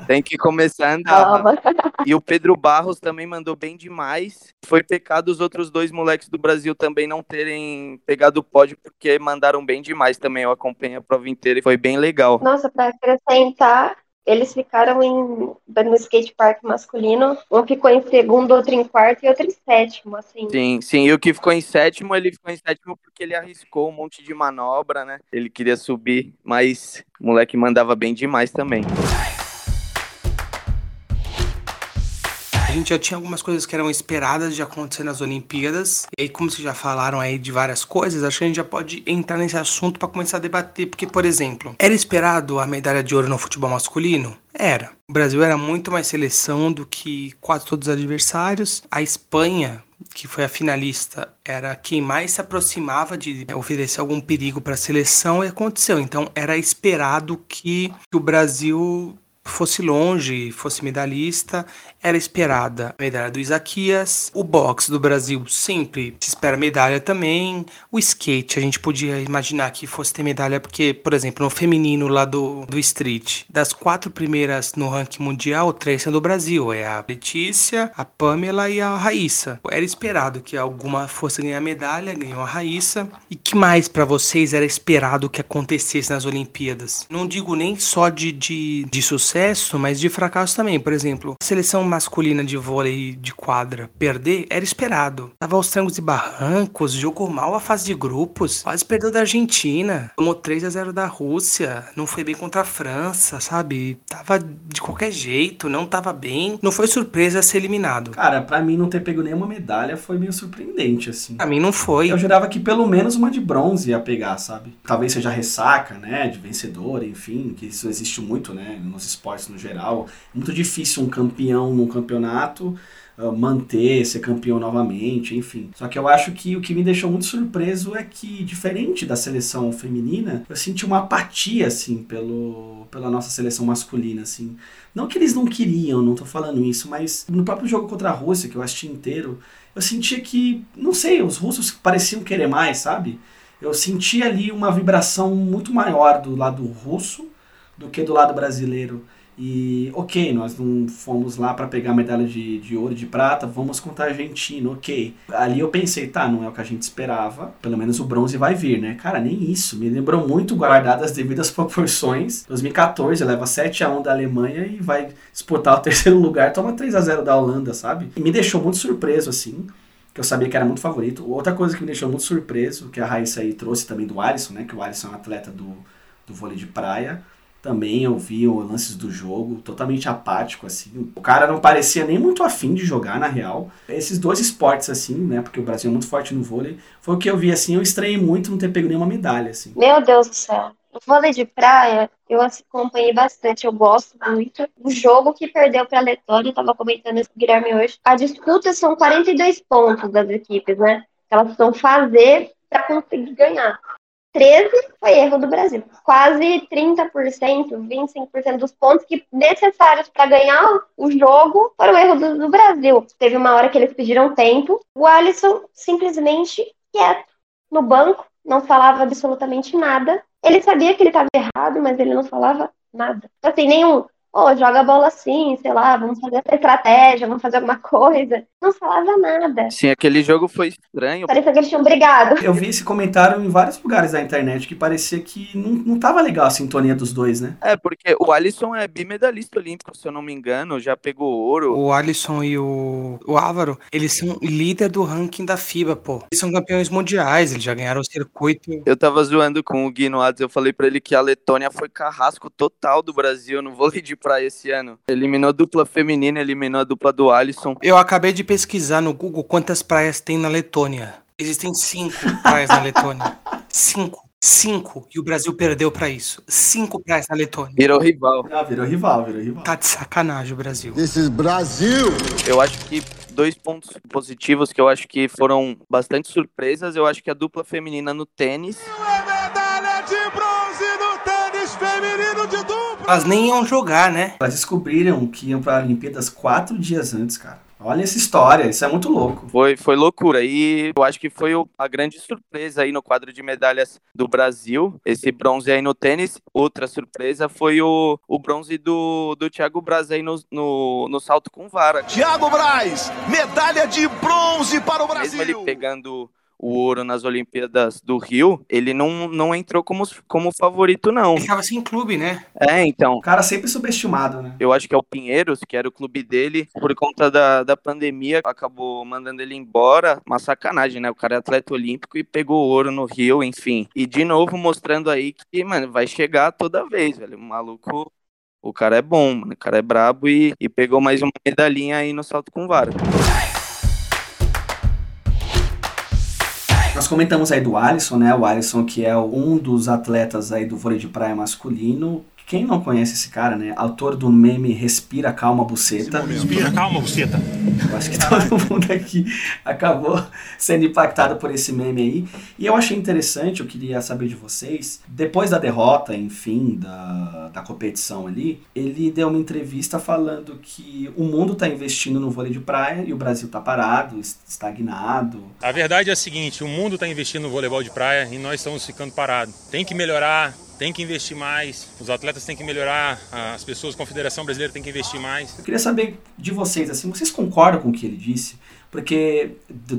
Tem que começar a andar. E o Pedro Barros também mandou bem demais. Foi pecado os outros dois moleques do Brasil também não terem pegado o pódio, porque mandaram bem demais também. Eu acompanhei a prova inteira e foi bem legal. Nossa, pra acrescentar, eles ficaram em, no skate park masculino. Um ficou em segundo, outro em quarto e outro em sétimo, assim. Sim, sim. E o que ficou em sétimo, ele ficou em sétimo porque ele arriscou um monte de manobra, né? Ele queria subir, mas o moleque mandava bem demais também. A gente já tinha algumas coisas que eram esperadas de acontecer nas Olimpíadas. E aí, como vocês já falaram aí de várias coisas, acho que a gente já pode entrar nesse assunto para começar a debater. Porque, por exemplo, era esperado a medalha de ouro no futebol masculino? Era. O Brasil era muito mais seleção do que quase todos os adversários. A Espanha, que foi a finalista, era quem mais se aproximava de oferecer algum perigo para a seleção e aconteceu. Então era esperado que o Brasil fosse longe, fosse medalhista, era esperada a medalha do Isaquias. O boxe do Brasil sempre se espera medalha também. O skate, a gente podia imaginar que fosse ter medalha, porque, por exemplo, no feminino lá do, do street, das quatro primeiras no ranking mundial, três são do Brasil. É a Letícia, a Pamela e a Raíssa. Era esperado que alguma fosse ganhar medalha, ganhou a Raíssa. E que mais para vocês era esperado que acontecesse nas Olimpíadas? Não digo nem só de, de, de sucesso, mas de fracasso também. Por exemplo, a seleção masculina de vôlei de quadra perder era esperado. Tava aos trancos e barrancos, jogou mal a fase de grupos, quase perdeu da Argentina, tomou 3 a 0 da Rússia, não foi bem contra a França, sabe? Tava de qualquer jeito, não tava bem. Não foi surpresa ser eliminado. Cara, pra mim não ter pego nenhuma medalha foi meio surpreendente, assim. Pra mim não foi. Eu jurava que pelo menos uma de bronze ia pegar, sabe? Talvez seja ressaca, né? De vencedor, enfim, que isso existe muito, né? Nos esportes no geral. Muito difícil um campeão num campeonato uh, manter, ser campeão novamente, enfim. Só que eu acho que o que me deixou muito surpreso é que, diferente da seleção feminina, eu senti uma apatia, assim, pelo, pela nossa seleção masculina, assim. Não que eles não queriam, não tô falando isso, mas no próprio jogo contra a Rússia, que eu assisti inteiro, eu sentia que, não sei, os russos pareciam querer mais, sabe? Eu senti ali uma vibração muito maior do lado russo do que do lado brasileiro. E, ok, nós não fomos lá para pegar medalha de, de ouro e de prata, vamos contra a Argentina, ok. Ali eu pensei, tá, não é o que a gente esperava, pelo menos o bronze vai vir, né? Cara, nem isso, me lembrou muito guardado as devidas (laughs) proporções. 2014, leva 7 a 1 da Alemanha e vai disputar o (laughs) terceiro lugar, toma 3 a 0 da Holanda, sabe? E me deixou muito surpreso, assim que eu sabia que era muito favorito. Outra coisa que me deixou muito surpreso, que a Raíssa aí trouxe também do Alisson, né? Que o Alisson é um atleta do, do vôlei de praia. Também eu vi lances do jogo, totalmente apático, assim. O cara não parecia nem muito afim de jogar, na real. Esses dois esportes, assim, né? Porque o Brasil é muito forte no vôlei. Foi o que eu vi, assim, eu estranhei muito não ter pego nenhuma medalha, assim. Meu Deus do céu. O vôlei de praia, eu acompanhei bastante, eu gosto muito. O jogo que perdeu para a Letônia, eu estava comentando isso com o Guilherme hoje. A disputa são 42 pontos das equipes, né? Elas vão fazer para conseguir ganhar. 13 foi erro do Brasil. Quase 30%, 25% dos pontos que necessários para ganhar o jogo foram erro do, do, Brasil. Teve uma hora que eles pediram tempo. O Alisson simplesmente quieto no banco, não falava absolutamente nada. Ele sabia que ele estava errado, mas ele não falava nada. Assim, nenhum Pô, joga a bola assim, sei lá, vamos fazer essa estratégia, vamos fazer alguma coisa. Não falava nada. Sim, aquele jogo foi estranho. Parecia que eles tinham brigado. Eu vi esse comentário em vários lugares da internet que parecia que não, não tava legal a sintonia dos dois, né? É, porque o Alisson é bimedalista olímpico, se eu não me engano, já pegou ouro. O Alisson e o, o Álvaro, eles são líder do ranking da FIBA, pô. Eles são campeões mundiais, eles já ganharam o circuito. Eu tava zoando com o Gui no Ads, eu falei pra ele que a Letônia foi carrasco total do Brasil no vôlei de praia esse ano. Eliminou a dupla feminina, eliminou a dupla do Alisson. Eu acabei de pesquisar no Google quantas praias tem na Letônia. Existem cinco (laughs) praias na Letônia. Cinco. Cinco. E o Brasil perdeu para isso. Cinco praias na Letônia. Virou rival. Ah, virou rival, virou rival. Tá de sacanagem o Brasil. This is Brasil! Eu acho que dois pontos positivos que eu acho que foram bastante surpresas. Eu acho que a dupla feminina no tênis. Elas nem iam jogar, né? Elas descobriram que iam para Olimpíadas quatro dias antes, cara. Olha essa história, isso é muito louco. Foi, foi loucura. E eu acho que foi a grande surpresa aí no quadro de medalhas do Brasil. Esse bronze aí no tênis. Outra surpresa foi o, o bronze do, do Thiago Braz aí no, no, no salto com vara. Thiago Braz, medalha de bronze para o Brasil. Mesmo ele pegando o ouro nas Olimpíadas do Rio, ele não, não entrou como, como favorito, não. Ele tava sem clube, né? É, então. O cara sempre subestimado, né? Eu acho que é o Pinheiros, que era o clube dele, por conta da, da pandemia, acabou mandando ele embora. Uma sacanagem, né? O cara é atleta olímpico e pegou ouro no Rio, enfim. E de novo mostrando aí que, mano, vai chegar toda vez, velho. O maluco o cara é bom, mano. o cara é brabo e, e pegou mais uma medalhinha aí no salto com vara. Nós comentamos aí do Alisson, né? O Alisson que é um dos atletas aí do vôlei de praia masculino. Quem não conhece esse cara, né? Autor do meme Respira Calma Buceta. Respira, calma, buceta. Eu acho que todo mundo aqui acabou sendo impactado por esse meme aí. E eu achei interessante, eu queria saber de vocês, depois da derrota, enfim, da, da competição ali, ele deu uma entrevista falando que o mundo está investindo no vôlei de praia e o Brasil está parado, estagnado. A verdade é a seguinte, o mundo está investindo no voleibol de praia e nós estamos ficando parados. Tem que melhorar, tem que investir mais, os atletas têm que melhorar, as pessoas, a Confederação Brasileira tem que investir mais. Eu queria saber de vocês, assim, vocês concordam com o que ele disse? Porque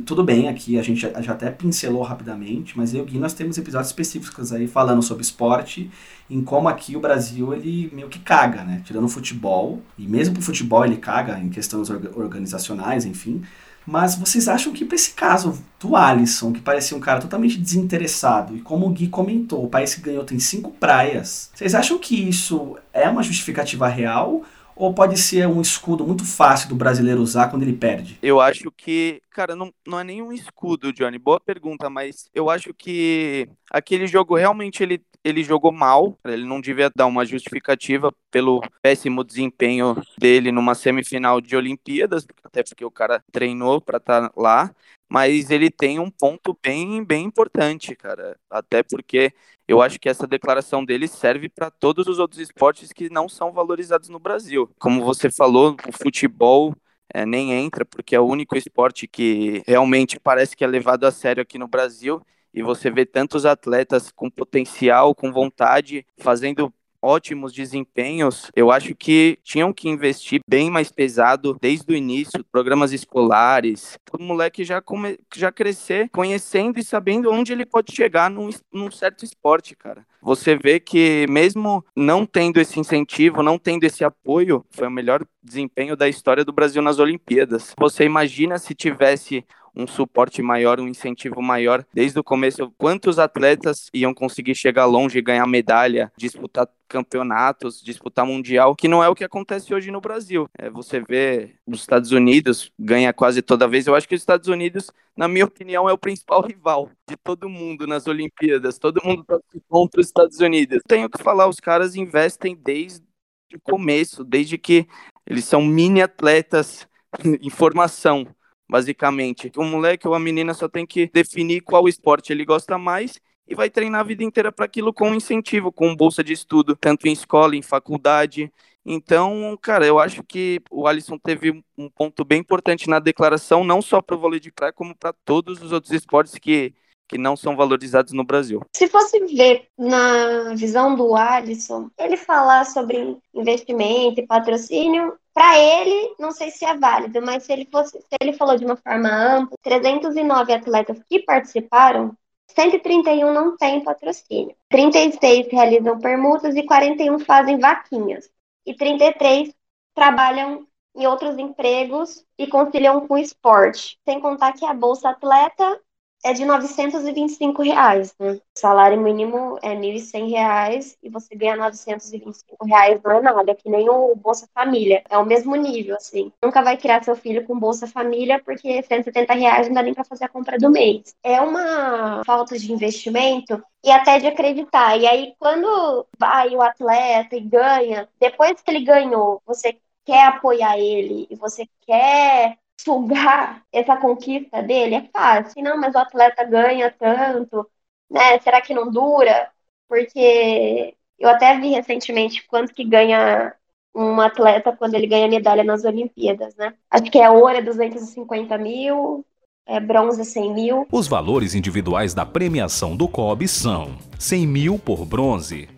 tudo bem aqui, a gente já, até pincelou rapidamente, mas eu e nós temos episódios específicos aí falando sobre esporte, em como aqui o Brasil, ele meio que caga, né? Tirando o futebol, e mesmo pro futebol ele caga em questões organizacionais, enfim, mas vocês acham que para esse caso do Alisson, que parecia um cara totalmente desinteressado, e como o Gui comentou, o país que ganhou tem cinco praias, vocês acham que isso é uma justificativa real? Ou pode ser um escudo muito fácil do brasileiro usar quando ele perde? Eu acho que, cara, não, não é nenhum escudo, Johnny. Boa pergunta, mas eu acho que aquele jogo realmente ele, ele jogou mal. Ele não devia dar uma justificativa pelo péssimo desempenho dele numa semifinal de Olimpíadas, até porque o cara treinou para estar tá lá mas ele tem um ponto bem, bem importante, cara. Até porque eu acho que essa declaração dele serve para todos os outros esportes que não são valorizados no Brasil. Como você falou, o futebol é, nem entra, porque é o único esporte que realmente parece que é levado a sério aqui no Brasil. E você vê tantos atletas com potencial, com vontade, fazendo ótimos desempenhos, eu acho que tinham que investir bem mais pesado desde o início, programas escolares, o moleque já, come, já crescer conhecendo e sabendo onde ele pode chegar num, num certo esporte, cara. Você vê que mesmo não tendo esse incentivo, não tendo esse apoio, foi o melhor desempenho da história do Brasil nas Olimpíadas. Você imagina se tivesse um suporte maior, um incentivo maior desde o começo. Quantos atletas iam conseguir chegar longe, ganhar medalha, disputar campeonatos, disputar mundial, que não é o que acontece hoje no Brasil. É, você vê os Estados Unidos ganha quase toda vez. Eu acho que os Estados Unidos, na minha opinião, é o principal rival de todo mundo nas Olimpíadas. Todo mundo tá contra os Estados Unidos. Tenho que falar, os caras investem desde o começo, desde que eles são mini atletas (laughs) em formação basicamente. O moleque ou a menina só tem que definir qual esporte ele gosta mais e vai treinar a vida inteira para aquilo com incentivo, com bolsa de estudo, tanto em escola, em faculdade. Então, cara, eu acho que o Alisson teve um ponto bem importante na declaração, não só para o vôlei de praia, como para todos os outros esportes que, que não são valorizados no Brasil. Se fosse ver na visão do Alisson, ele falar sobre investimento e patrocínio, para ele, não sei se é válido, mas se ele fosse, se ele falou de uma forma ampla, 309 atletas que participaram, 131 não têm patrocínio. 36 realizam permutas e 41 fazem vaquinhas. E 33 trabalham em outros empregos e conciliam com o esporte. Sem contar que a Bolsa Atleta é de 925 reais, né? O salário mínimo é 1.100 reais e você ganha 925 reais não é nada, que nem o Bolsa Família. É o mesmo nível, assim. Nunca vai criar seu filho com Bolsa Família porque 170 reais não dá nem para fazer a compra do mês. É uma falta de investimento e até de acreditar. E aí, quando vai o atleta e ganha, depois que ele ganhou, você quer apoiar ele e você quer sugar essa conquista dele é fácil. Não, mas o atleta ganha tanto, né? Será que não dura? Porque eu até vi recentemente quanto que ganha um atleta quando ele ganha medalha nas Olimpíadas, né? Acho que é ouro é 250 mil, é bronze 100 mil. Os valores individuais da premiação do COB são 100 mil por bronze,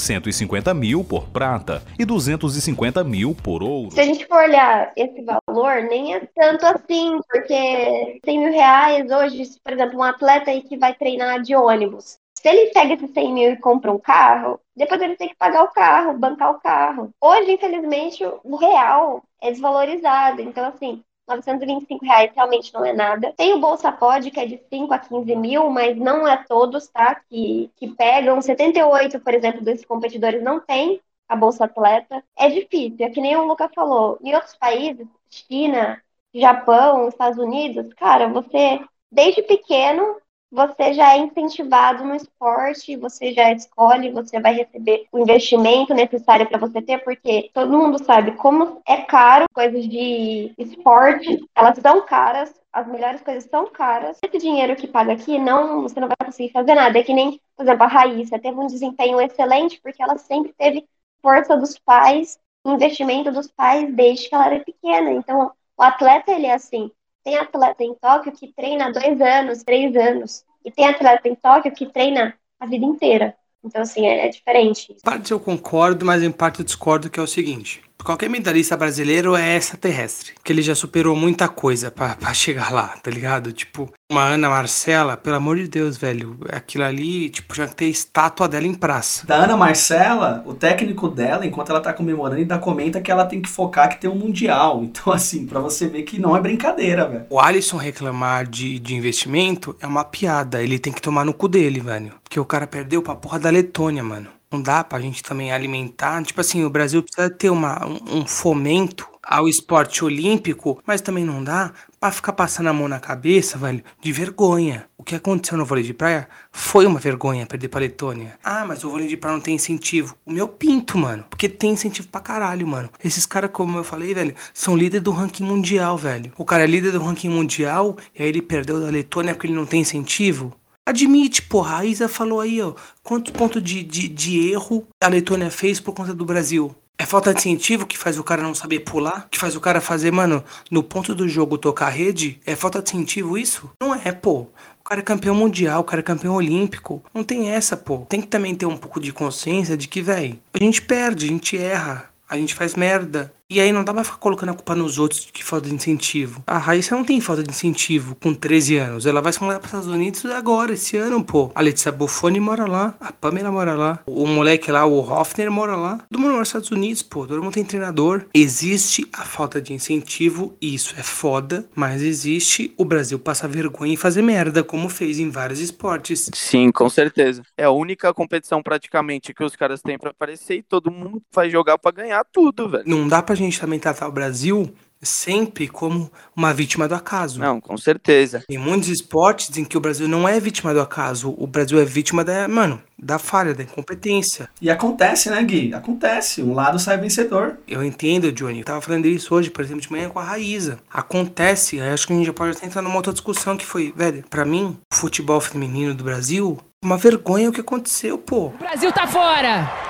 150 mil por prata e 250 mil por ouro. Se a gente for olhar esse valor, nem é tanto assim, porque 100 mil reais hoje, por exemplo, um atleta aí que vai treinar de ônibus, se ele pega esses 100 mil e compra um carro, depois ele tem que pagar o carro, bancar o carro. Hoje, infelizmente, o real é desvalorizado. Então, assim, 925 reais realmente não é nada. Tem o Bolsa Pod, que é de 5 a 15 mil, mas não é todos, tá? Que, que pegam. 78, por exemplo, desses competidores não tem a Bolsa Atleta. É difícil, é que nem o Lucas falou. Em outros países, China, Japão, Estados Unidos, cara, você, desde pequeno, você já é incentivado no esporte, você já escolhe, você vai receber o investimento necessário para você ter, porque todo mundo sabe como é caro coisas de esporte, elas são caras, as melhores coisas são caras. Esse dinheiro que paga aqui, não, você não vai conseguir fazer nada. É que nem, por exemplo, a Raíssa teve um desempenho excelente porque ela sempre teve força dos pais, investimento dos pais desde que ela era pequena. Então, o atleta, ele é assim, tem atleta em Tóquio que treina dois anos, três anos. E tem atleta em Tóquio que treina a vida inteira. Então, assim, é, é diferente. Parte eu concordo, mas em parte eu discordo, que é o seguinte. Qualquer medalhista brasileiro é extraterrestre. Que ele já superou muita coisa para (laughs) chegar lá, tá ligado? Tipo, uma Ana Marcela, pelo amor de Deus, velho. Aquilo ali, tipo, já tem estátua dela em praça. Da Ana Marcela, o técnico dela, enquanto ela tá comemorando, ainda comenta que ela tem que focar que tem um Mundial. (laughs) Então, assim, para você ver que não é brincadeira, velho. O Alisson reclamar de, de investimento é uma piada. Ele tem que tomar no cu dele, velho. Porque o cara perdeu pra porra da Letônia, mano não dá pra gente também alimentar. Tipo assim, o Brasil precisa ter uma, um, um fomento ao esporte olímpico, mas também não dá para ficar passando a mão na cabeça, velho, de vergonha. O que aconteceu no vôlei de praia foi uma vergonha perder pra Letônia. Ah, mas o vôlei de praia não tem incentivo. O meu pinto, mano. Porque tem incentivo pra caralho, mano. Esses caras, como eu falei, velho, são líder do ranking mundial, velho. O cara é líder do ranking mundial e aí ele perdeu da Letônia porque ele não tem incentivo. Admite, porra. A Isa falou aí, ó. Quantos pontos de, de, de erro a Letônia fez por conta do Brasil? É falta de incentivo que faz o cara não saber pular? Que faz o cara fazer, mano, no ponto do jogo tocar a rede? É falta de incentivo isso? Não é, pô. O cara é campeão mundial, o cara é campeão olímpico. Não tem essa, pô. Tem que também ter um pouco de consciência de que, velho, a gente perde, a gente erra, a gente faz merda. E aí não dá pra ficar colocando a culpa nos outros de falta de incentivo. A Raíssa não tem falta de incentivo com 13 anos. Ela vai se mudar pros Estados Unidos agora, esse ano, pô. A Letícia Buffoni mora lá, a Pamela mora lá, o moleque lá, o Hoffner mora lá. Todo mundo mora nos Estados Unidos, pô. Todo mundo tem treinador. Existe a falta de incentivo, isso é foda, mas existe o Brasil passar vergonha e fazer merda, como fez em vários esportes. Sim, com certeza. É a única competição praticamente que os caras têm pra aparecer e todo mundo vai jogar pra ganhar tudo, velho. Não dá pra gente também tratar o Brasil sempre como uma vítima do acaso. Não, com certeza. Tem muitos esportes em que o Brasil não é vítima do acaso, o Brasil é vítima da, mano, da falha, da incompetência. E acontece, né, Gui? Acontece. Um lado sai vencedor. Eu entendo, Johnny. Eu tava falando isso hoje, por exemplo, de manhã com a Raíza. Acontece, eu acho que a gente já pode até entrar numa outra discussão que foi, velho, pra mim, o futebol feminino do Brasil, uma vergonha o que aconteceu, pô. O Brasil tá fora!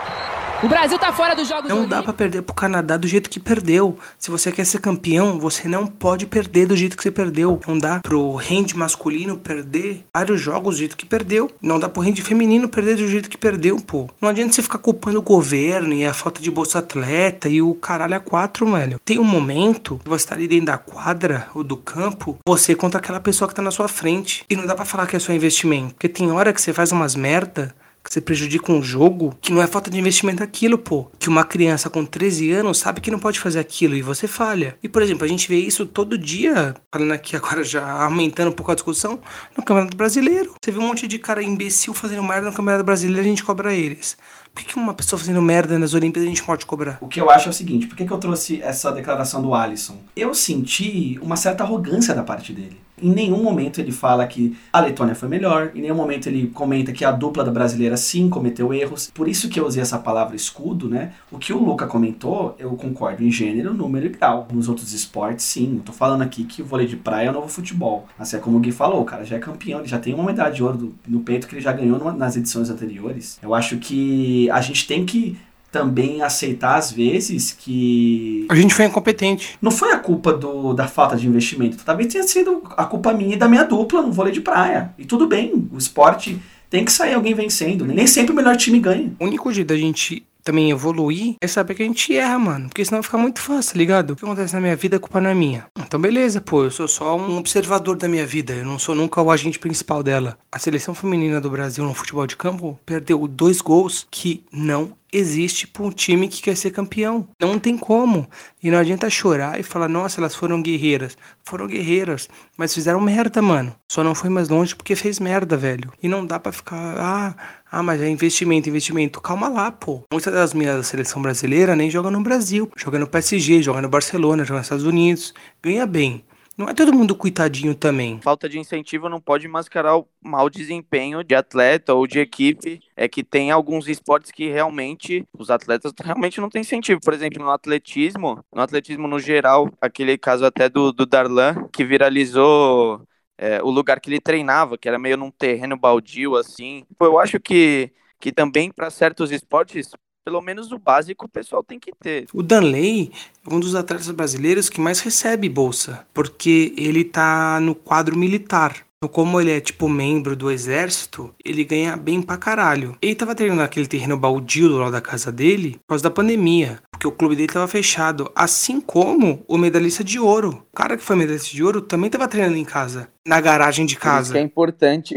O Brasil tá fora dos Jogos Não dá pra perder pro Canadá do jeito que perdeu. Se você quer ser campeão, você não pode perder do jeito que você perdeu. Não dá pro hand masculino perder vários jogos do jeito que perdeu. Não dá pro hand feminino perder do jeito que perdeu, pô. Não adianta você ficar culpando o governo e a falta de bolsa atleta e o caralho a quatro, velho. Tem um momento que você tá ali dentro da quadra ou do campo, você contra aquela pessoa que tá na sua frente. E não dá pra falar que é só investimento. Porque tem hora que você faz umas merda que você prejudica um jogo, que não é falta de investimento aquilo, pô. Que uma criança com 13 anos sabe que não pode fazer aquilo e você falha. E, por exemplo, a gente vê isso todo dia, falando aqui agora já aumentando um pouco a discussão, no Campeonato Brasileiro. Você vê um monte de cara imbecil fazendo merda no Campeonato Brasileiro e a gente cobra eles. Por que, uma pessoa fazendo merda nas Olimpíadas a gente pode cobrar? O que eu acho é o seguinte, por que, que eu trouxe essa declaração do Alisson? Eu senti uma certa arrogância da parte dele. Em nenhum momento ele fala que a Letônia foi melhor, em nenhum momento ele comenta que a dupla da brasileira sim cometeu erros. Por isso que eu usei essa palavra escudo, né? O que o Luca comentou, eu concordo em gênero, número e grau. Nos outros esportes, sim. Eu tô falando aqui que o vôlei de praia é o novo futebol. Assim é como o Gui falou, o cara já é campeão, ele já tem uma medalha de ouro no peito que ele já ganhou nas edições anteriores. Eu acho que a gente tem que também aceitar às vezes que A gente foi incompetente. não foi a culpa do, da falta de investimento. Talvez tenha sido a culpa minha e da minha dupla no vôlei de praia. E tudo bem, o esporte tem que sair alguém vencendo. Nem sempre o melhor time ganha. O único jeito da gente também evoluir é saber que a gente erra, mano. Porque senão fica muito fácil, tá ligado? O que acontece na minha vida, a culpa não é minha. Então, beleza, pô. Eu sou só um observador da minha vida. Eu não sou nunca o agente principal dela. A seleção feminina do Brasil no futebol de campo perdeu dois gols que não existe pra um time que quer ser campeão. Não tem como. E não adianta chorar e falar, nossa, elas foram guerreiras. Foram guerreiras, mas fizeram merda, mano. Só não foi mais longe porque fez merda, velho. E não dá pra ficar, ah, ah, mas é investimento, investimento. Calma lá, pô. Muitas das meninas da seleção brasileira nem jogam no Brasil. Joga no PSG, joga no Barcelona, joga nos Estados Unidos. Ganha bem. Não é todo mundo coitadinho também. Falta de incentivo não pode mascarar o mau desempenho de atleta ou de equipe. É que tem alguns esportes que realmente os atletas realmente não têm incentivo. Por exemplo, no atletismo, no atletismo no geral, aquele caso até do, do Darlan, que viralizou é, o lugar que ele treinava, que era meio num terreno baldio assim. Pô, eu acho que, que também para certos esportes, pelo menos o básico o pessoal tem que ter. O Danley é um dos atletas brasileiros que mais recebe bolsa, porque ele tá no quadro militar. Então, como ele é tipo membro do exército, ele ganha bem pra caralho. Ele tava treinando naquele terreno baldio do lado da casa dele por causa da pandemia, porque o clube dele tava fechado. Assim como o medalhista de ouro. O cara que foi medalhista de ouro também tava treinando em casa, na garagem de isso casa. que é importante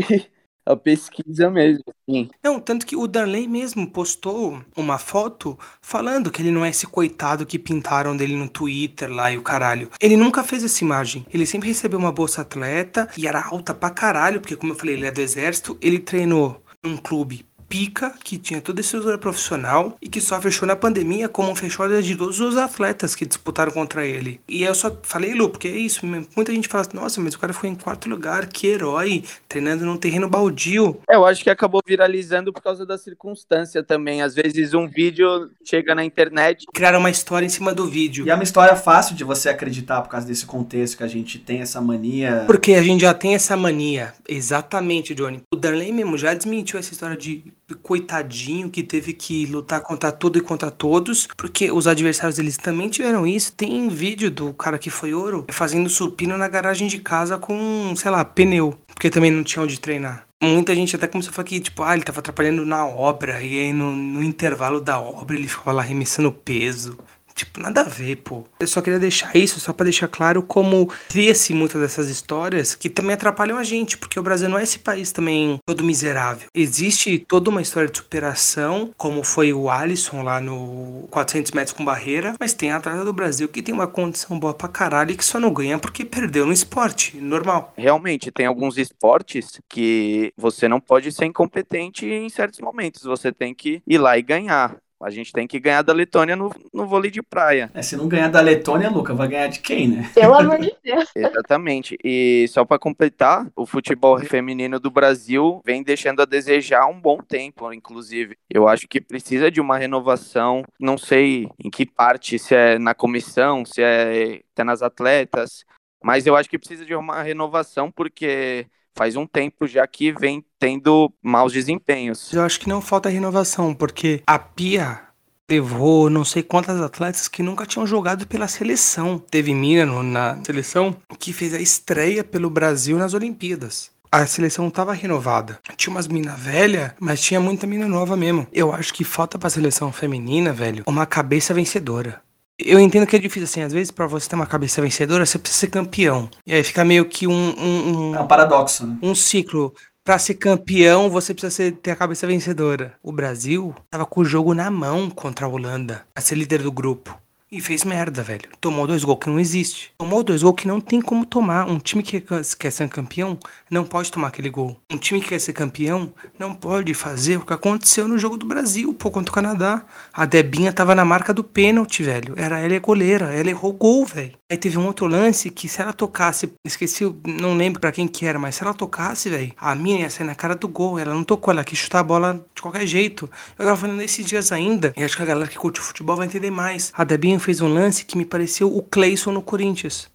a pesquisa mesmo. Sim. Não, tanto que o Danley mesmo postou uma foto falando que ele não é esse coitado que pintaram dele no Twitter lá e o caralho. Ele nunca fez essa imagem. Ele sempre recebeu uma bolsa atleta e era alta pra caralho, porque como eu falei, ele é do exército. Ele treinou num clube pica, que tinha toda a estrutura profissional e que só fechou na pandemia como fechou a de todos os atletas que disputaram contra ele. E eu só falei, Lu, porque é isso, muita gente fala assim, nossa, mas o cara foi em quarto lugar, que herói, treinando num terreno baldio. É, eu acho que acabou viralizando por causa da circunstância também. Às vezes um vídeo chega na internet. Criaram uma história em cima do vídeo. E é uma história fácil de você acreditar por causa desse contexto que a gente tem essa mania. Porque a gente já tem essa mania. Exatamente, Johnny. O Darley mesmo já desmentiu essa história de coitadinho que teve que lutar contra tudo e contra todos. Porque os adversários deles também tiveram isso. Tem vídeo do cara que foi ouro fazendo supino na garagem de casa com, sei lá, pneu. Porque também não tinha onde treinar. Muita gente até começou a falar que, tipo, ah, ele tava atrapalhando na obra. E aí no, no intervalo da obra ele ficava lá remissando peso. Tipo, nada a ver, pô. Eu só queria deixar isso, só pra deixar claro como cria-se muitas dessas histórias que também atrapalham a gente, porque o Brasil não é esse país também todo miserável. Existe toda uma história de superação, como foi o Alisson lá no 400 metros com barreira, mas tem a atleta do Brasil que tem uma condição boa pra caralho e que só não ganha porque perdeu no esporte, normal. Realmente, tem alguns esportes que você não pode ser incompetente em certos momentos. Você tem que ir lá e ganhar. A gente tem que ganhar da Letônia no, no vôlei de praia. É, se não ganhar da Letônia, Luca, vai ganhar de quem, né? Pelo amor de Deus. (laughs) Exatamente. E só para completar, o futebol feminino do Brasil vem deixando a desejar um bom tempo, inclusive. Eu acho que precisa de uma renovação. Não sei em que parte, se é na comissão, se é até nas atletas, mas eu acho que precisa de uma renovação porque faz um tempo já que vem tendo maus desempenhos. Eu acho que não falta renovação, porque a Pia levou não sei quantas atletas que nunca tinham jogado pela seleção. Teve mina na seleção que fez a estreia pelo Brasil nas Olimpíadas. A seleção tava renovada. Tinha umas mina velha, mas tinha muita mina nova mesmo. Eu acho que falta pra seleção feminina, velho, uma cabeça vencedora. Eu entendo que é difícil, assim, às vezes pra você ter uma cabeça vencedora, você precisa ser campeão. E aí fica meio que um, um, um- É um paradoxo, né? um ciclo. Pra ser campeão, você precisa ser- ter a cabeça vencedora. O Brasil tava com o jogo na mão contra a Holanda, a ser líder do grupo. E fez merda, velho. Tomou dois gols que não existe. Tomou dois gols que não tem como tomar. Um time que quer ser campeão não pode tomar aquele gol. Um time que quer ser campeão não pode fazer o que aconteceu no jogo do Brasil, pô, contra o Canadá. A Debinha tava na marca do pênalti, velho. Era ela é goleira, ela errou o gol, velho. Aí teve um outro lance que se ela tocasse, esqueci, não lembro pra quem que era, mas se ela tocasse, velho, a mina ia sair na cara do gol. Ela não tocou, ela quis chutar a bola de qualquer jeito. Eu tava falando esses dias ainda, e acho que a galera que curte o futebol vai entender mais. A Debinha fez um lance que me pareceu o Cleison no Corinthians.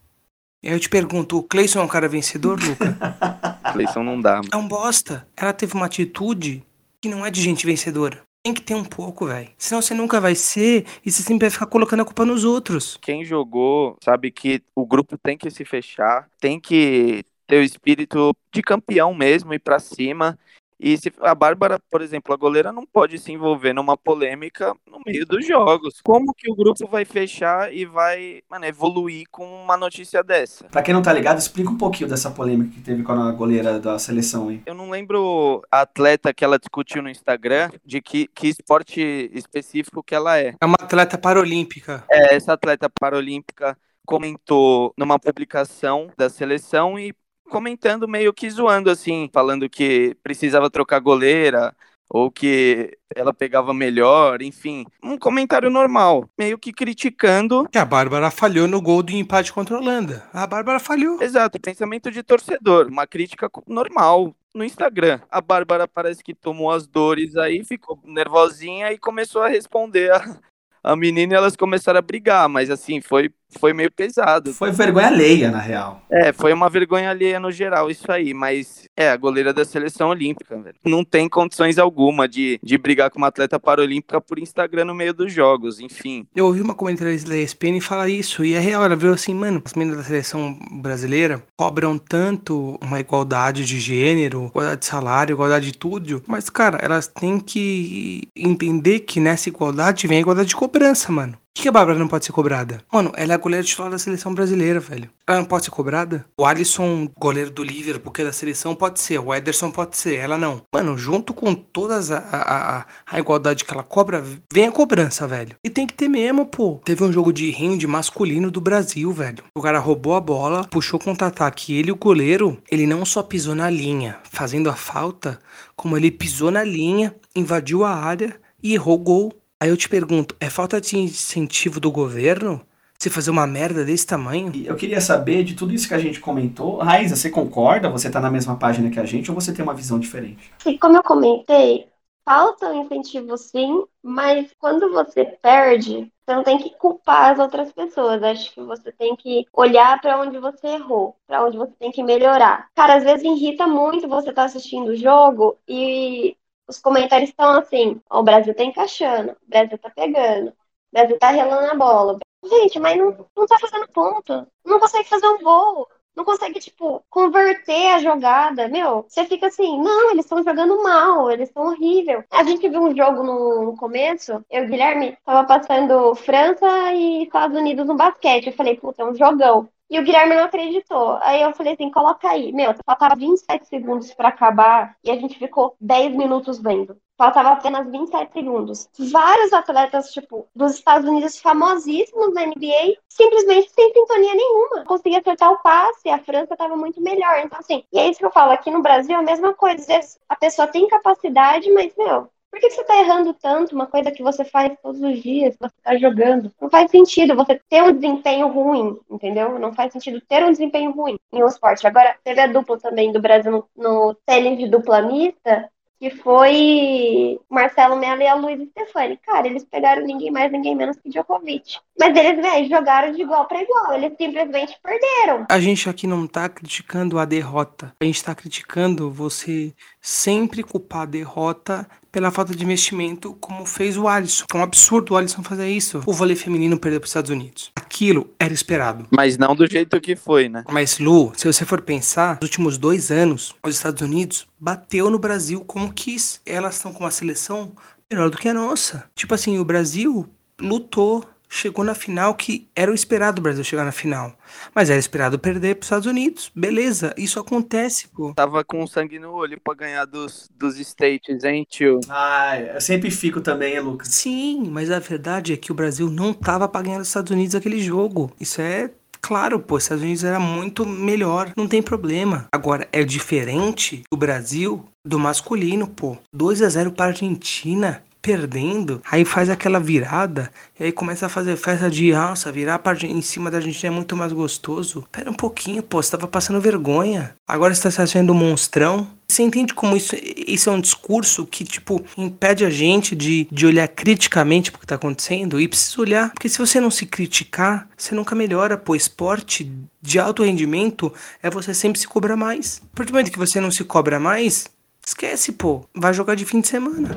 E aí eu te pergunto, o Cleison é um cara vencedor, Luca? (laughs) Cleison não dá. É um bosta. Ela teve uma atitude que não é de gente vencedora. Tem que ter um pouco, velho. Senão você nunca vai ser e você sempre vai ficar colocando a culpa nos outros. Quem jogou sabe que o grupo tem que se fechar, tem que ter o espírito de campeão mesmo, ir pra cima. E se a Bárbara, por exemplo, a goleira não pode se envolver numa polêmica no meio dos jogos. Como que o grupo vai fechar e vai, mano, evoluir com uma notícia dessa? Pra quem não tá ligado, explica um pouquinho dessa polêmica que teve com a goleira da seleção aí. Eu não lembro a atleta que ela discutiu no Instagram de que, que esporte específico que ela é. É uma atleta paralímpica. É, essa atleta paralímpica comentou numa publicação da seleção e comentando meio que zoando assim, falando que precisava trocar goleira ou que ela pegava melhor, enfim, um comentário normal, meio que criticando. Que a Bárbara falhou no gol do empate contra a Holanda. A Bárbara falhou. Exato, pensamento de torcedor, uma crítica normal no Instagram. A Bárbara parece que tomou as dores aí, ficou nervosinha e começou a responder a, a menina e elas começaram a brigar, mas assim, foi, foi meio pesado. Foi vergonha alheia, na real. É, foi uma vergonha alheia no geral, isso aí, mas é a goleira da seleção olímpica, velho. Não tem condições alguma de, de brigar com uma atleta paralímpica por Instagram no meio dos jogos, enfim. Eu ouvi uma comentarista da ESPN falar isso, e é real, ela viu assim, mano, as meninas da seleção brasileira cobram tanto uma igualdade de gênero, igualdade de salário, igualdade de tudo, mas, cara, elas têm que entender que nessa igualdade vem a igualdade de cobrança, mano. Por que a Bárbara não pode ser cobrada? Mano, ela é a goleira titular da seleção brasileira, velho. Ela não pode ser cobrada? O Alisson, goleiro do Liverpool, que é da seleção, pode ser. O Ederson pode ser. Ela não. Mano, junto com todas a, a, a, a igualdade que ela cobra, vem a cobrança, velho. E tem que ter mesmo, pô. Teve um jogo de hand masculino do Brasil, velho. O cara roubou a bola, puxou contra-ataque. Ele, o goleiro, ele não só pisou na linha, fazendo a falta, como ele pisou na linha, invadiu a área e errou gol. Aí eu te pergunto, é falta de incentivo do governo? Você fazer uma merda desse tamanho? Eu queria saber de tudo isso que a gente comentou. Raíza, você concorda? Você tá na mesma página que a gente ou você tem uma visão diferente? E como eu comentei, falta um incentivo sim, mas quando você perde, você não tem que culpar as outras pessoas. Acho que você tem que olhar pra onde você errou, pra onde você tem que melhorar. Cara, às vezes irrita muito você estar assistindo o jogo e os comentários estão assim: o Brasil tá encaixando, o Brasil tá pegando, o Brasil tá relando a bola. Gente, mas não, não tá fazendo ponto, não consegue fazer um gol. não consegue, tipo, converter a jogada. Meu, você fica assim, não, eles estão jogando mal, eles estão horrível. A gente viu um jogo no, no começo, eu Guilherme tava passando França e Estados Unidos no basquete. Eu falei, puta, é um jogão. E o Guilherme não acreditou. Aí eu falei assim, coloca aí. Meu, faltava 27 segundos para acabar e a gente ficou 10 minutos vendo. Faltava apenas 27 segundos. Vários atletas, tipo, dos Estados Unidos famosíssimos na NBA, simplesmente sem sintonia nenhuma. Conseguia acertar o passe, a França estava muito melhor. Então, assim, e é isso que eu falo, aqui no Brasil é a mesma coisa. A pessoa tem capacidade, mas, meu, por que você está errando tanto uma coisa que você faz todos os dias, você está jogando? Não faz sentido você ter um desempenho ruim, entendeu? Não faz sentido ter um desempenho ruim em um esporte. Agora, teve a dupla também do Brasil no, tênis de dupla mista, que foi Marcelo Mello e a Luiz Stefani. Cara, eles pegaram ninguém mais, ninguém menos que Djokovic. Mas eles, velho, jogaram de igual para igual. Eles simplesmente perderam. A gente aqui não tá criticando a derrota. A gente tá criticando você sempre culpar a derrota pela falta de investimento, como fez o Alisson. É um absurdo o Alisson fazer isso. O vôlei feminino perdeu para os Estados Unidos. Aquilo era esperado. Mas não do jeito que foi, né? Mas, Lu, se você for pensar, nos últimos dois anos, os Estados Unidos bateu no Brasil como quis. Elas estão com uma seleção melhor do que a nossa. Tipo assim, o Brasil lutou chegou na final que era o esperado o Brasil chegar na final. Mas era esperado perder para os Estados Unidos. Beleza, isso acontece, pô. Tava com sangue no olho para ganhar dos, dos States, hein, tio? Ah, eu sempre fico também, Lucas. Sim, mas a verdade é que o Brasil não tava para ganhar dos Estados Unidos aquele jogo. Isso é Claro, pô, os Estados Unidos era muito melhor, não tem problema. Agora, é diferente o Brasil do masculino, pô. 2 a 0 para a Argentina perdendo, aí faz aquela virada, e aí começa a fazer festa de alça, virar pra, em cima da gente é muito mais gostoso. Pera um pouquinho, pô, você tava passando vergonha. Agora você tá se achando um monstrão. Você entende como isso, isso é um discurso que, tipo, impede a gente de, de olhar criticamente pro que tá acontecendo? E precisa olhar, porque se você não se criticar, você nunca melhora, pô. Esporte de alto rendimento é você sempre se cobrar mais. A partir do momento que você não se cobra mais, esquece, pô. Vai jogar de fim de semana.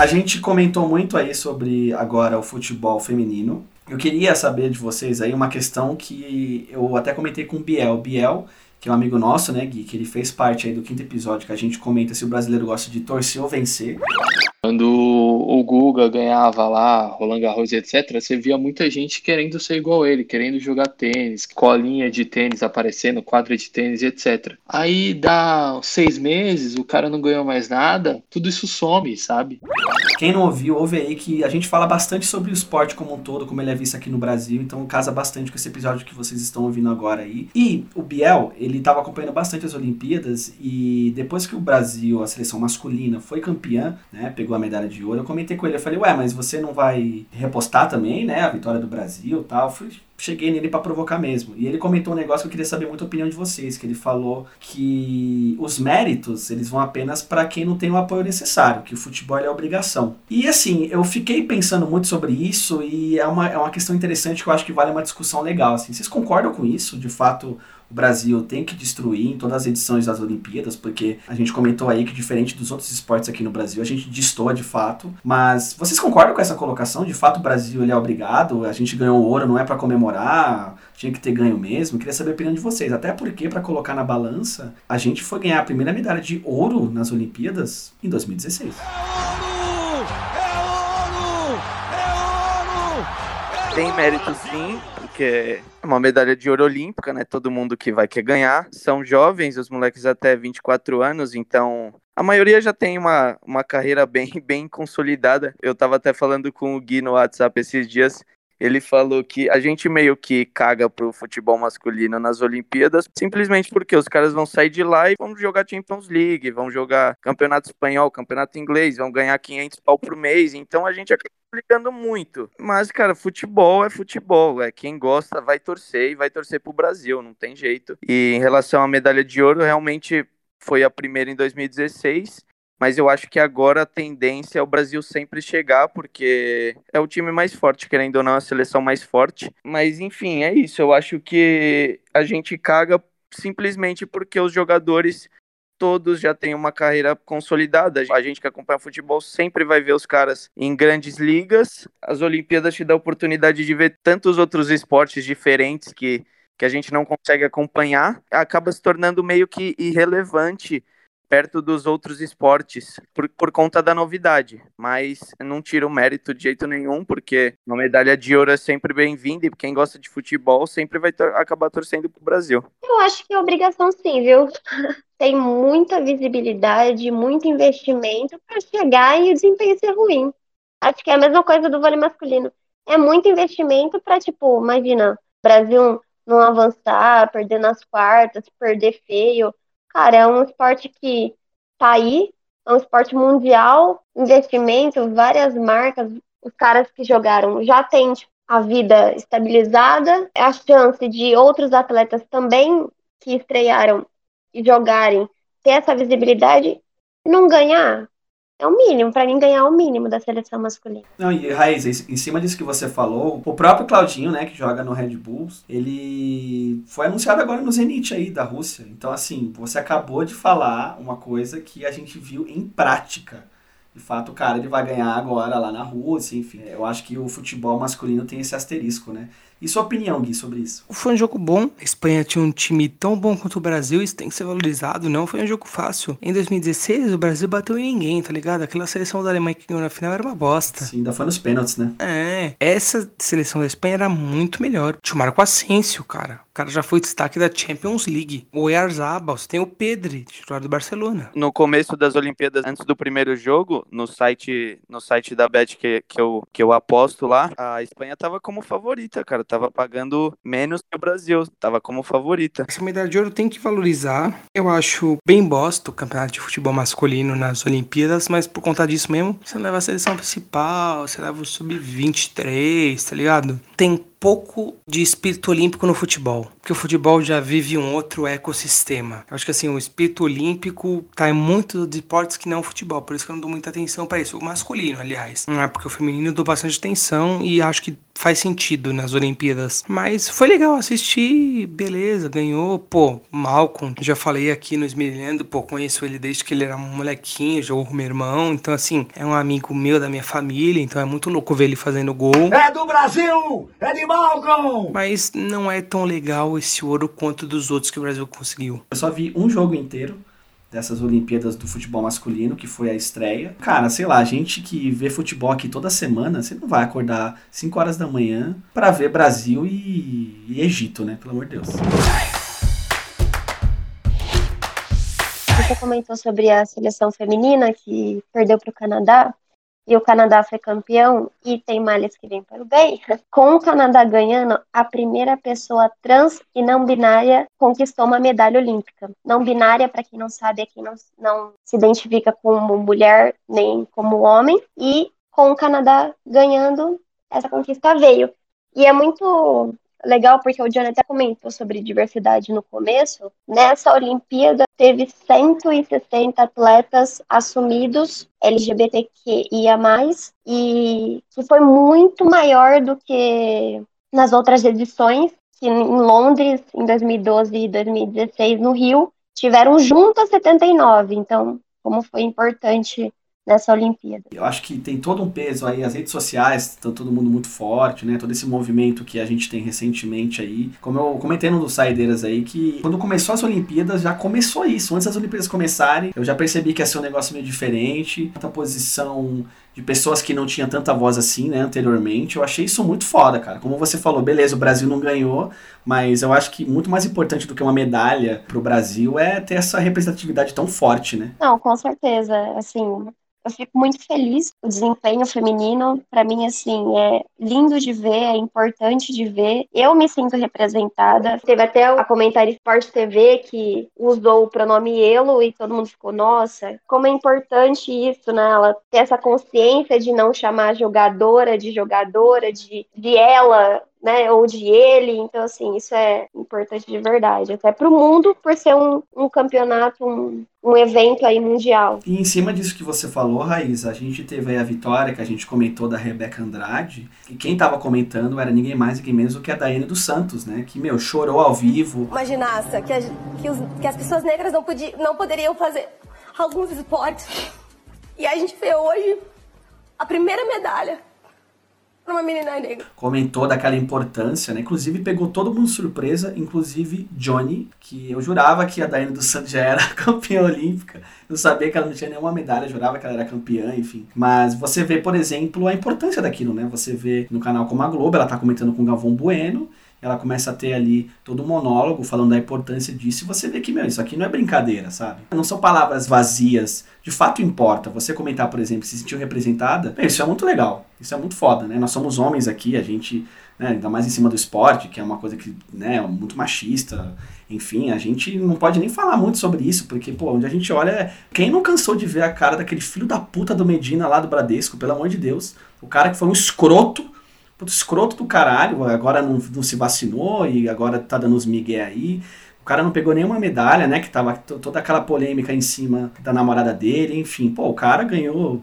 A gente comentou muito aí sobre agora o futebol feminino. Eu queria saber de vocês aí uma questão que eu até comentei com o Biel. Biel, que é um amigo nosso, né, Gui, que ele fez parte aí do quinto episódio que a gente comenta se o brasileiro gosta de torcer ou vencer. Quando o Guga ganhava lá, Roland Garros etc., você via muita gente querendo ser igual ele, querendo jogar tênis, colinha de tênis aparecendo, quadra de tênis etc. Aí dá seis meses, o cara não ganhou mais nada, tudo isso some, sabe? Quem não ouviu, ouve aí que a gente fala bastante sobre o esporte como um todo, como ele é visto aqui no Brasil, então casa bastante com esse episódio que vocês estão ouvindo agora aí. E o Biel, ele estava acompanhando bastante as Olimpíadas e depois que o Brasil, a seleção masculina, foi campeã, né, pegou a medalha de ouro, eu comentei com ele, eu falei, ué, mas você não vai repostar também, né, a vitória do Brasil tal? Fui, cheguei nele para provocar mesmo. E ele comentou um negócio que eu queria saber muito a opinião de vocês, que ele falou que os méritos, eles vão apenas para quem não tem o apoio necessário, que o futebol é obrigação. E assim, eu fiquei pensando muito sobre isso e é uma, é uma questão interessante que eu acho que vale uma discussão legal. Assim. Vocês concordam com isso? De fato, o Brasil tem que destruir em todas as edições das Olimpíadas, porque a gente comentou aí que diferente dos outros esportes aqui no Brasil, a gente destoa de fato. Mas vocês concordam com essa colocação? De fato, o Brasil ele é obrigado, a gente ganhou ouro, não é para comemorar, tinha que ter ganho mesmo. queria saber a opinião de vocês, até porque para colocar na balança, a gente foi ganhar a primeira medalha de ouro nas Olimpíadas em 2016. Tem mérito sim, porque é uma medalha de ouro olímpica, né? Todo mundo que vai quer ganhar. São jovens, os moleques até 24 anos, então a maioria já tem uma, uma carreira bem, (laughs) bem consolidada. Eu tava até falando com o Gui no WhatsApp esses dias. Ele falou que a gente meio que caga pro futebol masculino nas Olimpíadas, simplesmente porque os caras vão sair de lá e vão jogar Champions League, vão jogar Campeonato Espanhol, Campeonato Inglês, vão ganhar 500 pau por mês. Então a gente acaba ligando muito. Mas, cara, futebol é futebol. É quem gosta vai torcer e vai torcer pro Brasil, não tem jeito. E em relação à medalha de ouro, realmente foi a primeira em 2016. Mas eu acho que agora a tendência é o Brasil sempre chegar, porque é o time mais forte, querendo ou não, a seleção mais forte. Mas enfim, é isso. Eu acho que a gente caga simplesmente porque os jogadores todos já têm uma carreira consolidada. A gente que acompanha futebol sempre vai ver os caras em grandes ligas. As Olimpíadas te dão a oportunidade de ver tantos outros esportes diferentes que, que a gente não consegue acompanhar. Acaba se tornando meio que irrelevante perto dos outros esportes por, por conta da novidade, mas não tira o mérito de jeito nenhum, porque uma medalha de ouro é sempre bem-vinda e quem gosta de futebol sempre vai acabar torcendo pro Brasil. Eu acho que é obrigação sim, viu? (laughs) Tem muita visibilidade, muito investimento para chegar e o desempenho ser ruim. Acho que é a mesma coisa do vôlei masculino. É muito investimento para, tipo, imagina, Brasil não avançar, perder nas quartas, perder feio Cara, é um esporte que tá aí, é um esporte mundial, investimento, várias marcas, os caras que jogaram já têm tipo, a vida estabilizada, é a chance de outros atletas também que estrearam e jogarem ter essa visibilidade não ganhar, é o mínimo, para mim ganhar é o mínimo da seleção masculina. Não, e Raiz, em cima disso que você falou, o próprio Claudinho, né, que joga no Red Bulls, ele foi anunciado agora no Zenit aí da Rússia. Então, assim, você acabou de falar uma coisa que a gente viu em prática. De fato, o cara ele vai ganhar agora lá na Rússia, enfim. Eu acho que o futebol masculino tem esse asterisco, né? E sua opinião, Gui, sobre isso? Foi um jogo bom. A Espanha tinha um time tão bom quanto o Brasil, isso tem que ser valorizado. Não foi um jogo fácil. Em 2016, o Brasil bateu em ninguém, tá ligado? Aquela seleção da Alemanha que ganhou na final era uma bosta. Sim, ainda foi nos pênaltis, né? É. Essa seleção da Espanha era muito melhor. Tinha o Marco Asensio, cara. O cara já foi destaque da Champions League. O Oyarzabal, você tem o Pedri, titular do Barcelona. No começo das Olimpíadas, antes do primeiro jogo, no site, no site da Bet que, que, eu, que eu aposto lá, a Espanha tava como favorita, cara tava pagando menos que o Brasil, tava como favorita. Essa medalha de ouro tem que valorizar. Eu acho bem bosta o campeonato de futebol masculino nas Olimpíadas, mas por conta disso mesmo, você leva a seleção principal, você leva o sub-23, tá ligado? Tem pouco de espírito olímpico no futebol, porque o futebol já vive um outro ecossistema. Eu acho que assim, o espírito olímpico tá em muitos esportes que não o futebol, por isso que eu não dou muita atenção para isso. O masculino, aliás. Não é porque o feminino eu dou bastante atenção e acho que faz sentido nas Olimpíadas. Mas foi legal assistir, beleza, ganhou. Pô, Malcolm, já falei aqui no Esmerilhando, pô, conheço ele desde que ele era um molequinho, jogou com meu irmão. Então, assim, é um amigo meu da minha família, então é muito louco ver ele fazendo gol. É do Brasil! É de Malcolm! Mas não é tão legal esse ouro quanto dos outros que o Brasil conseguiu. Eu só vi um jogo inteiro dessas Olimpíadas do futebol masculino, que foi a estreia. Cara, sei lá, a gente que vê futebol aqui toda semana, você não vai acordar 5 horas da manhã para ver Brasil e, e Egito, né? Pelo amor de Deus. Você comentou sobre a seleção feminina que perdeu para o Canadá e o Canadá foi campeão e tem malhas que vêm para o bem, (laughs) com o Canadá ganhando, a primeira pessoa trans e não binária conquistou uma medalha olímpica. Não binária, para quem não sabe, é quem não, não se identifica como mulher nem como homem, e com o Canadá ganhando, essa conquista veio. E é muito legal porque o Johnny até comentou sobre diversidade no começo. Nessa Olimpíada teve 160 atletas assumidos LGBTQIA+, e que foi muito maior do que nas outras edições, que em Londres, em 2012 e 2016, no Rio, tiveram juntas 79. Então, como foi importante nessa Olimpíada. Eu acho que tem todo um peso aí, as redes sociais estão todo mundo muito forte, né? Todo esse movimento que a gente tem recentemente aí. Como eu comentei no dos Saideiras aí, que quando começou as Olimpíadas, já começou isso. Antes das Olimpíadas começarem, eu já percebi que ia ser um negócio meio diferente. Tanta posição de pessoas que não tinham tanta voz assim, né, anteriormente. Eu achei isso muito foda, cara. Como você falou, beleza, o Brasil não ganhou, mas eu acho que muito mais importante do que uma medalha pro Brasil é ter essa representatividade tão forte, né? Não, com certeza. Assim, eu fico muito feliz. O desempenho feminino, para mim, assim, é lindo de ver, é importante de ver. Eu me sinto representada. Teve até a comentário Sport TV que usou o pronome elo e todo mundo ficou, nossa, como é importante isso, né? Ela ter essa consciência de não chamar jogadora de jogadora, de, de ela, né, ou de ele, então assim, isso é importante de verdade, até para o mundo, por ser um, um campeonato, um, um evento aí mundial. E em cima disso que você falou, Raiz, a gente teve aí a vitória que a gente comentou da Rebeca Andrade, e quem tava comentando era ninguém mais, ninguém menos do que a Daiane dos Santos, né, que, meu, chorou ao vivo. Uma ginasta que, a, que, os, que as pessoas negras não, podia, não poderiam fazer alguns esportes, e a gente vê hoje a primeira medalha uma menina negra. Comentou daquela importância, né? Inclusive pegou todo mundo surpresa, inclusive Johnny, que eu jurava que a Daiane dos Santos já era (laughs) campeã olímpica. Eu sabia que ela não tinha nenhuma medalha, jurava que ela era campeã, enfim. Mas você vê, por exemplo, a importância daquilo, né? Você vê no canal como a Globo, ela tá comentando com o Galvão Bueno, ela começa a ter ali todo um monólogo falando da importância disso, e você vê que, meu, isso aqui não é brincadeira, sabe? Não são palavras vazias, de fato importa. Você comentar, por exemplo, se sentiu representada, meu, isso é muito legal, isso é muito foda, né? Nós somos homens aqui, a gente, né, ainda mais em cima do esporte, que é uma coisa que, né, é muito machista, enfim, a gente não pode nem falar muito sobre isso, porque, pô, onde a gente olha, quem não cansou de ver a cara daquele filho da puta do Medina lá do Bradesco, pelo amor de Deus, o cara que foi um escroto, puto escroto do caralho, agora não, não se vacinou e agora tá dando os migué aí. O cara não pegou nenhuma medalha, né? Que tava toda aquela polêmica em cima da namorada dele, enfim. Pô, o cara ganhou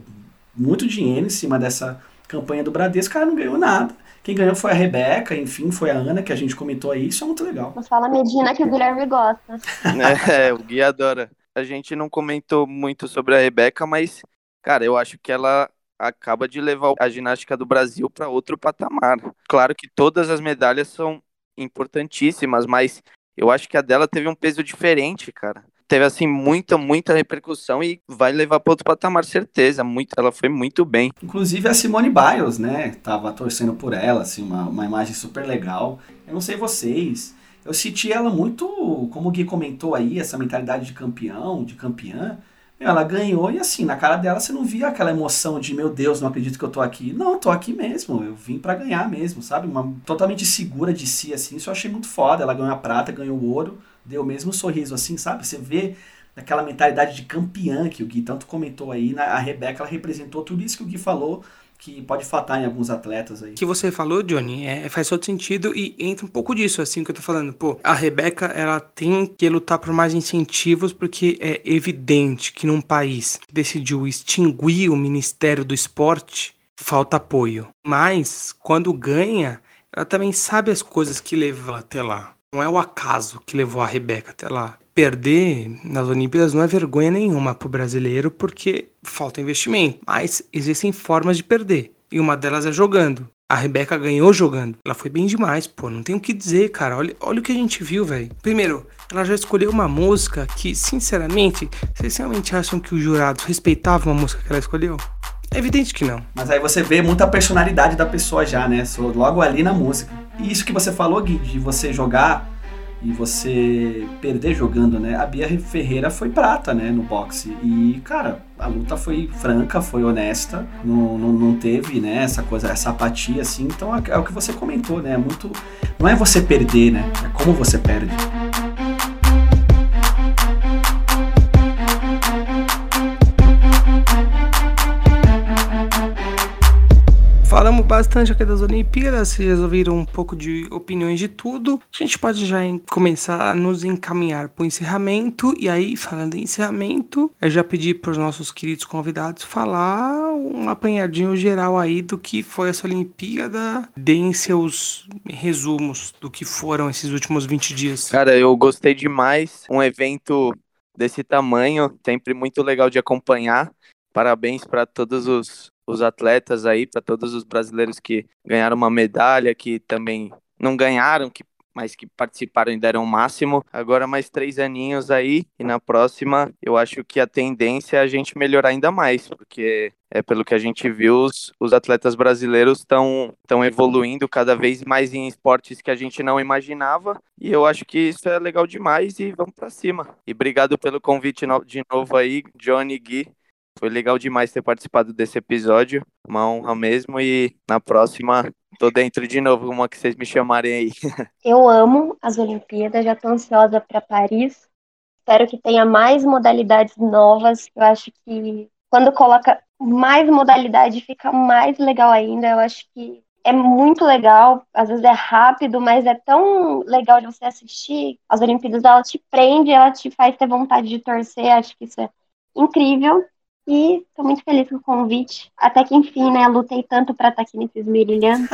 muito dinheiro em cima dessa campanha do Bradesco, o cara não ganhou nada. Quem ganhou foi a Rebeca, enfim, foi a Ana, que a gente comentou aí, isso é muito legal. Não fala Medina que o Guilherme gosta. (laughs) É, o Gui adora. A gente não comentou muito sobre a Rebeca, mas, cara, eu acho que ela acaba de levar a ginástica do Brasil para outro patamar. Claro que todas as medalhas são importantíssimas, mas eu acho que a dela teve um peso diferente, cara. Teve assim muita, muita repercussão e vai levar para outro patamar, certeza. Muito, ela foi muito bem. Inclusive a Simone Biles, né? Tava torcendo por ela, assim, uma, uma imagem super legal. Eu não sei vocês, eu senti ela muito, como o Gui comentou aí, essa mentalidade de campeão, de campeã. Ela ganhou e assim, na cara dela você não via aquela emoção de meu Deus, não acredito que eu tô aqui. Não, tô aqui mesmo, eu vim para ganhar mesmo, sabe? Uma totalmente segura de si assim, isso eu achei muito foda. Ela ganhou a prata, ganhou o ouro, deu o mesmo sorriso assim, sabe? Você vê aquela mentalidade de campeã que o Gui tanto comentou aí, a Rebeca ela representou tudo isso que o Gui falou que pode fatar em alguns atletas aí. O que você falou, Johnny, é, faz todo sentido e entra um pouco disso, assim, que eu tô falando. Pô, a Rebeca, ela tem que lutar por mais incentivos porque é evidente que num país que decidiu extinguir o Ministério do Esporte, falta apoio. Mas, quando ganha, ela também sabe as coisas que levam até lá. Não é o acaso que levou a Rebeca até lá perder nas Olimpíadas não é vergonha nenhuma para o brasileiro porque falta investimento. Mas existem formas de perder. E uma delas é jogando. A Rebeca ganhou jogando. Ela foi bem demais, pô. Não tem o que dizer, cara. Olha, olha o que a gente viu, velho. Primeiro, ela já escolheu uma música que, sinceramente, vocês realmente acham que os jurados respeitavam a música que ela escolheu? É evidente que não. Mas aí você vê muita personalidade da pessoa já, né? Logo ali na música. E isso que você falou, Gui, de você jogar e você perder jogando, né? A Bia Ferreira foi prata, né, no boxe. E, cara, a luta foi franca, foi honesta, não, não, não teve, né, essa coisa, essa apatia, assim. Então é, é o que você comentou, né? É muito. Não é você perder, né? É como você perde. Falamos bastante aqui das Olimpíadas, vocês ouviram um pouco de opiniões de tudo. A gente pode já começar a nos encaminhar para o encerramento. E aí, falando em encerramento, eu já pedi para os nossos queridos convidados falar um apanhadinho geral aí do que foi essa Olimpíada. Deem seus resumos do que foram esses últimos 20 dias. Cara, eu gostei demais. Um evento desse tamanho, sempre muito legal de acompanhar. Parabéns para todos os os atletas aí, para todos os brasileiros que ganharam uma medalha, que também não ganharam, que mas que participaram e deram o máximo. Agora mais três aninhos aí, e na próxima eu acho que a tendência é a gente melhorar ainda mais, porque é pelo que a gente viu, os, os atletas brasileiros estão estão evoluindo cada vez mais em esportes que a gente não imaginava, e eu acho que isso é legal demais e vamos para cima. E obrigado pelo convite de novo aí, Johnny Gui. Foi legal demais ter participado desse episódio. Uma honra mesmo. E na próxima, tô dentro de novo, uma que vocês me chamarem aí. (laughs) Eu amo as Olimpíadas, já tô ansiosa para Paris. Espero que tenha mais modalidades novas. Eu acho que quando coloca mais modalidade fica mais legal ainda. Eu acho que é muito legal, às vezes é rápido, mas é tão legal de você assistir. As Olimpíadas, ela te prende, ela te faz ter vontade de torcer, acho que isso é incrível. E estou muito feliz com o convite. Até que enfim, né? Lutei tanto para estar aqui nesses Mirilhandos.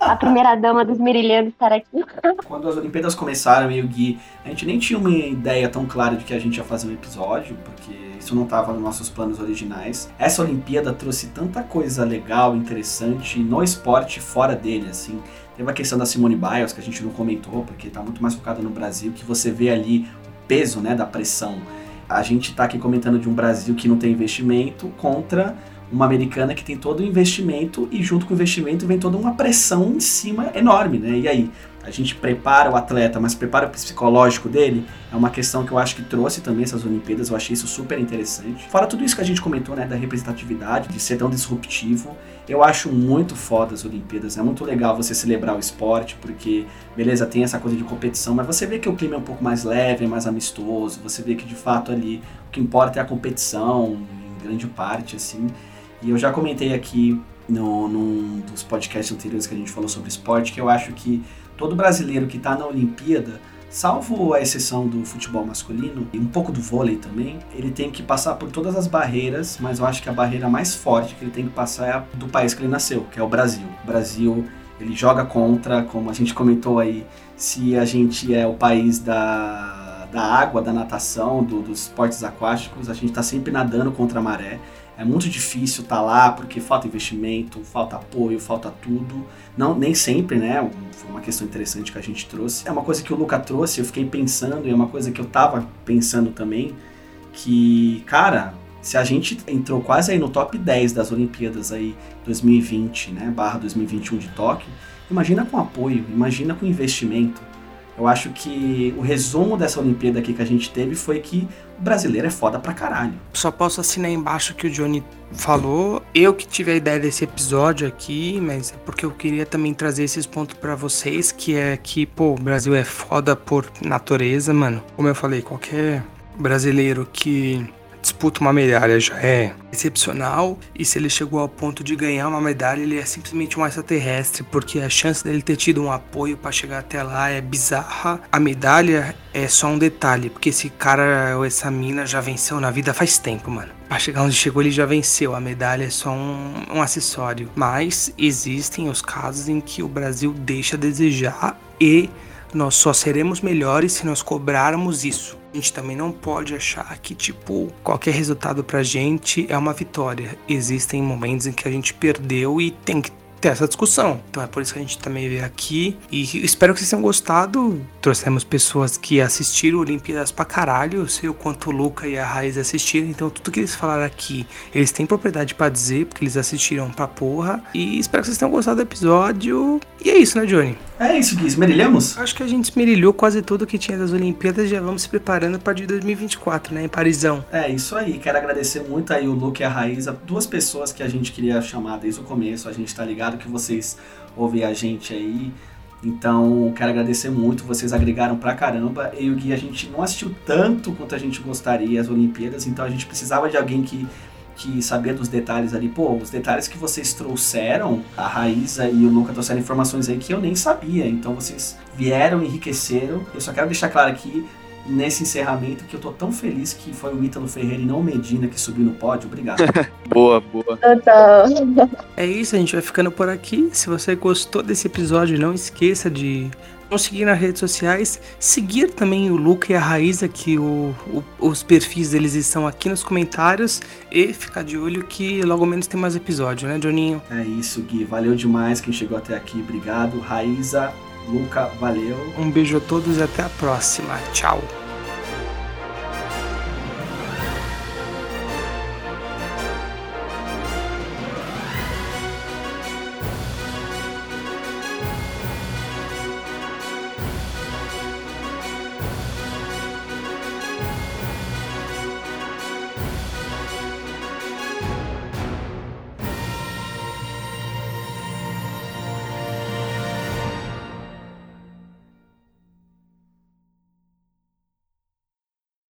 a primeira dama dos Mirilhandos estar aqui. Quando as Olimpíadas começaram, eu e o Gui, a gente nem tinha uma ideia tão clara de que a gente ia fazer um episódio, porque isso não estava nos nossos planos originais. Essa Olimpíada trouxe tanta coisa legal, interessante no esporte fora dele, assim. Teve a questão da Simone Biles, que a gente não comentou, porque está muito mais focada no Brasil, que você vê ali o peso né, da pressão a gente está aqui comentando de um Brasil que não tem investimento contra uma americana que tem todo o investimento e junto com o investimento vem toda uma pressão em cima enorme, né? E aí, a gente prepara o atleta, mas prepara o psicológico dele, é uma questão que eu acho que trouxe também essas Olimpíadas, eu achei isso super interessante. Fora tudo isso que a gente comentou, né, da representatividade, de ser tão disruptivo, eu acho muito foda as Olimpíadas, é muito legal você celebrar o esporte, porque, beleza, tem essa coisa de competição, mas você vê que o clima é um pouco mais leve, é mais amistoso, você vê que de fato ali o que importa é a competição, em grande parte, assim. E eu já comentei aqui no, num dos podcasts anteriores que a gente falou sobre esporte, que eu acho que todo brasileiro que está na Olimpíada, salvo a exceção do futebol masculino e um pouco do vôlei também, ele tem que passar por todas as barreiras, mas eu acho que a barreira mais forte que ele tem que passar é a do país que ele nasceu, que é o Brasil. O Brasil, ele joga contra, como a gente comentou aí, se a gente é o país da, da água, da natação, do, dos esportes aquáticos, a gente está sempre nadando contra a maré. É muito difícil estar tá lá porque falta investimento, falta apoio, falta tudo. Não, nem sempre, né? Foi uma questão interessante que a gente trouxe. É uma coisa que o Luca trouxe, eu fiquei pensando, e é uma coisa que eu tava pensando também, que, cara, se a gente entrou quase aí no top 10 das Olimpíadas aí 2020, né, barra 2021 de Tóquio, imagina com apoio, imagina com investimento. Eu acho que o resumo dessa Olimpíada aqui que a gente teve foi que brasileiro é foda pra caralho. Só posso assinar embaixo que o Johnny falou. Eu que tive a ideia desse episódio aqui, mas é porque eu queria também trazer esses pontos para vocês, que é que, pô, o Brasil é foda por natureza, mano. Como eu falei, qualquer brasileiro que disputa uma medalha já é excepcional e se ele chegou ao ponto de ganhar uma medalha, ele é simplesmente um extraterrestre, porque a chance dele ter tido um apoio para chegar até lá é bizarra. A medalha é só um detalhe, porque esse cara ou essa mina já venceu na vida faz tempo, mano. Pra chegar onde chegou, ele já venceu. A medalha é só um, um acessório. Mas existem os casos em que o Brasil deixa a desejar e nós só seremos melhores se nós cobrarmos isso. A gente também não pode achar que, tipo, qualquer resultado pra gente é uma vitória. Existem momentos em que a gente perdeu e tem que ter essa discussão. Então é por isso que a gente também veio aqui. E espero que vocês tenham gostado. Trouxemos pessoas que assistiram Olimpíadas pra caralho. Eu sei o quanto o Luca e a Raiz assistiram. Então tudo que eles falaram aqui, eles têm propriedade para dizer, porque eles assistiram pra porra. E espero que vocês tenham gostado do episódio. E é isso, né, Johnny? É isso, Gui. Esmerilhamos? Acho que a gente esmerilhou quase tudo que tinha das Olimpíadas. Já vamos se preparando para de 2024, né, em Parisão. É isso aí. Quero agradecer muito aí o Luca e a Raiz, duas pessoas que a gente queria chamar desde o começo. A gente tá ligado que vocês ouvem a gente aí. Então, quero agradecer muito, vocês agregaram pra caramba. E o Gui, a gente não assistiu tanto quanto a gente gostaria as Olimpíadas, então a gente precisava de alguém que, que sabia dos detalhes ali. Pô, os detalhes que vocês trouxeram, a Raíza e o Luca trouxeram informações aí que eu nem sabia. Então, vocês vieram, enriqueceram. Eu só quero deixar claro aqui, nesse encerramento que eu tô tão feliz que foi o Ítalo Ferreira e não o Medina que subiu no pódio. Obrigado. (laughs) boa, boa. (laughs) É isso, a gente vai ficando por aqui. Se você gostou desse episódio, não esqueça de nos seguir nas redes sociais, seguir também o Luca e a Raíza, que o, o, os perfis deles estão aqui nos comentários, e ficar de olho que logo menos tem mais episódio, né, Johninho? É isso, Gui. Valeu demais quem chegou até aqui. Obrigado. Raíza, Luca, valeu. Um beijo a todos e até a próxima. Tchau.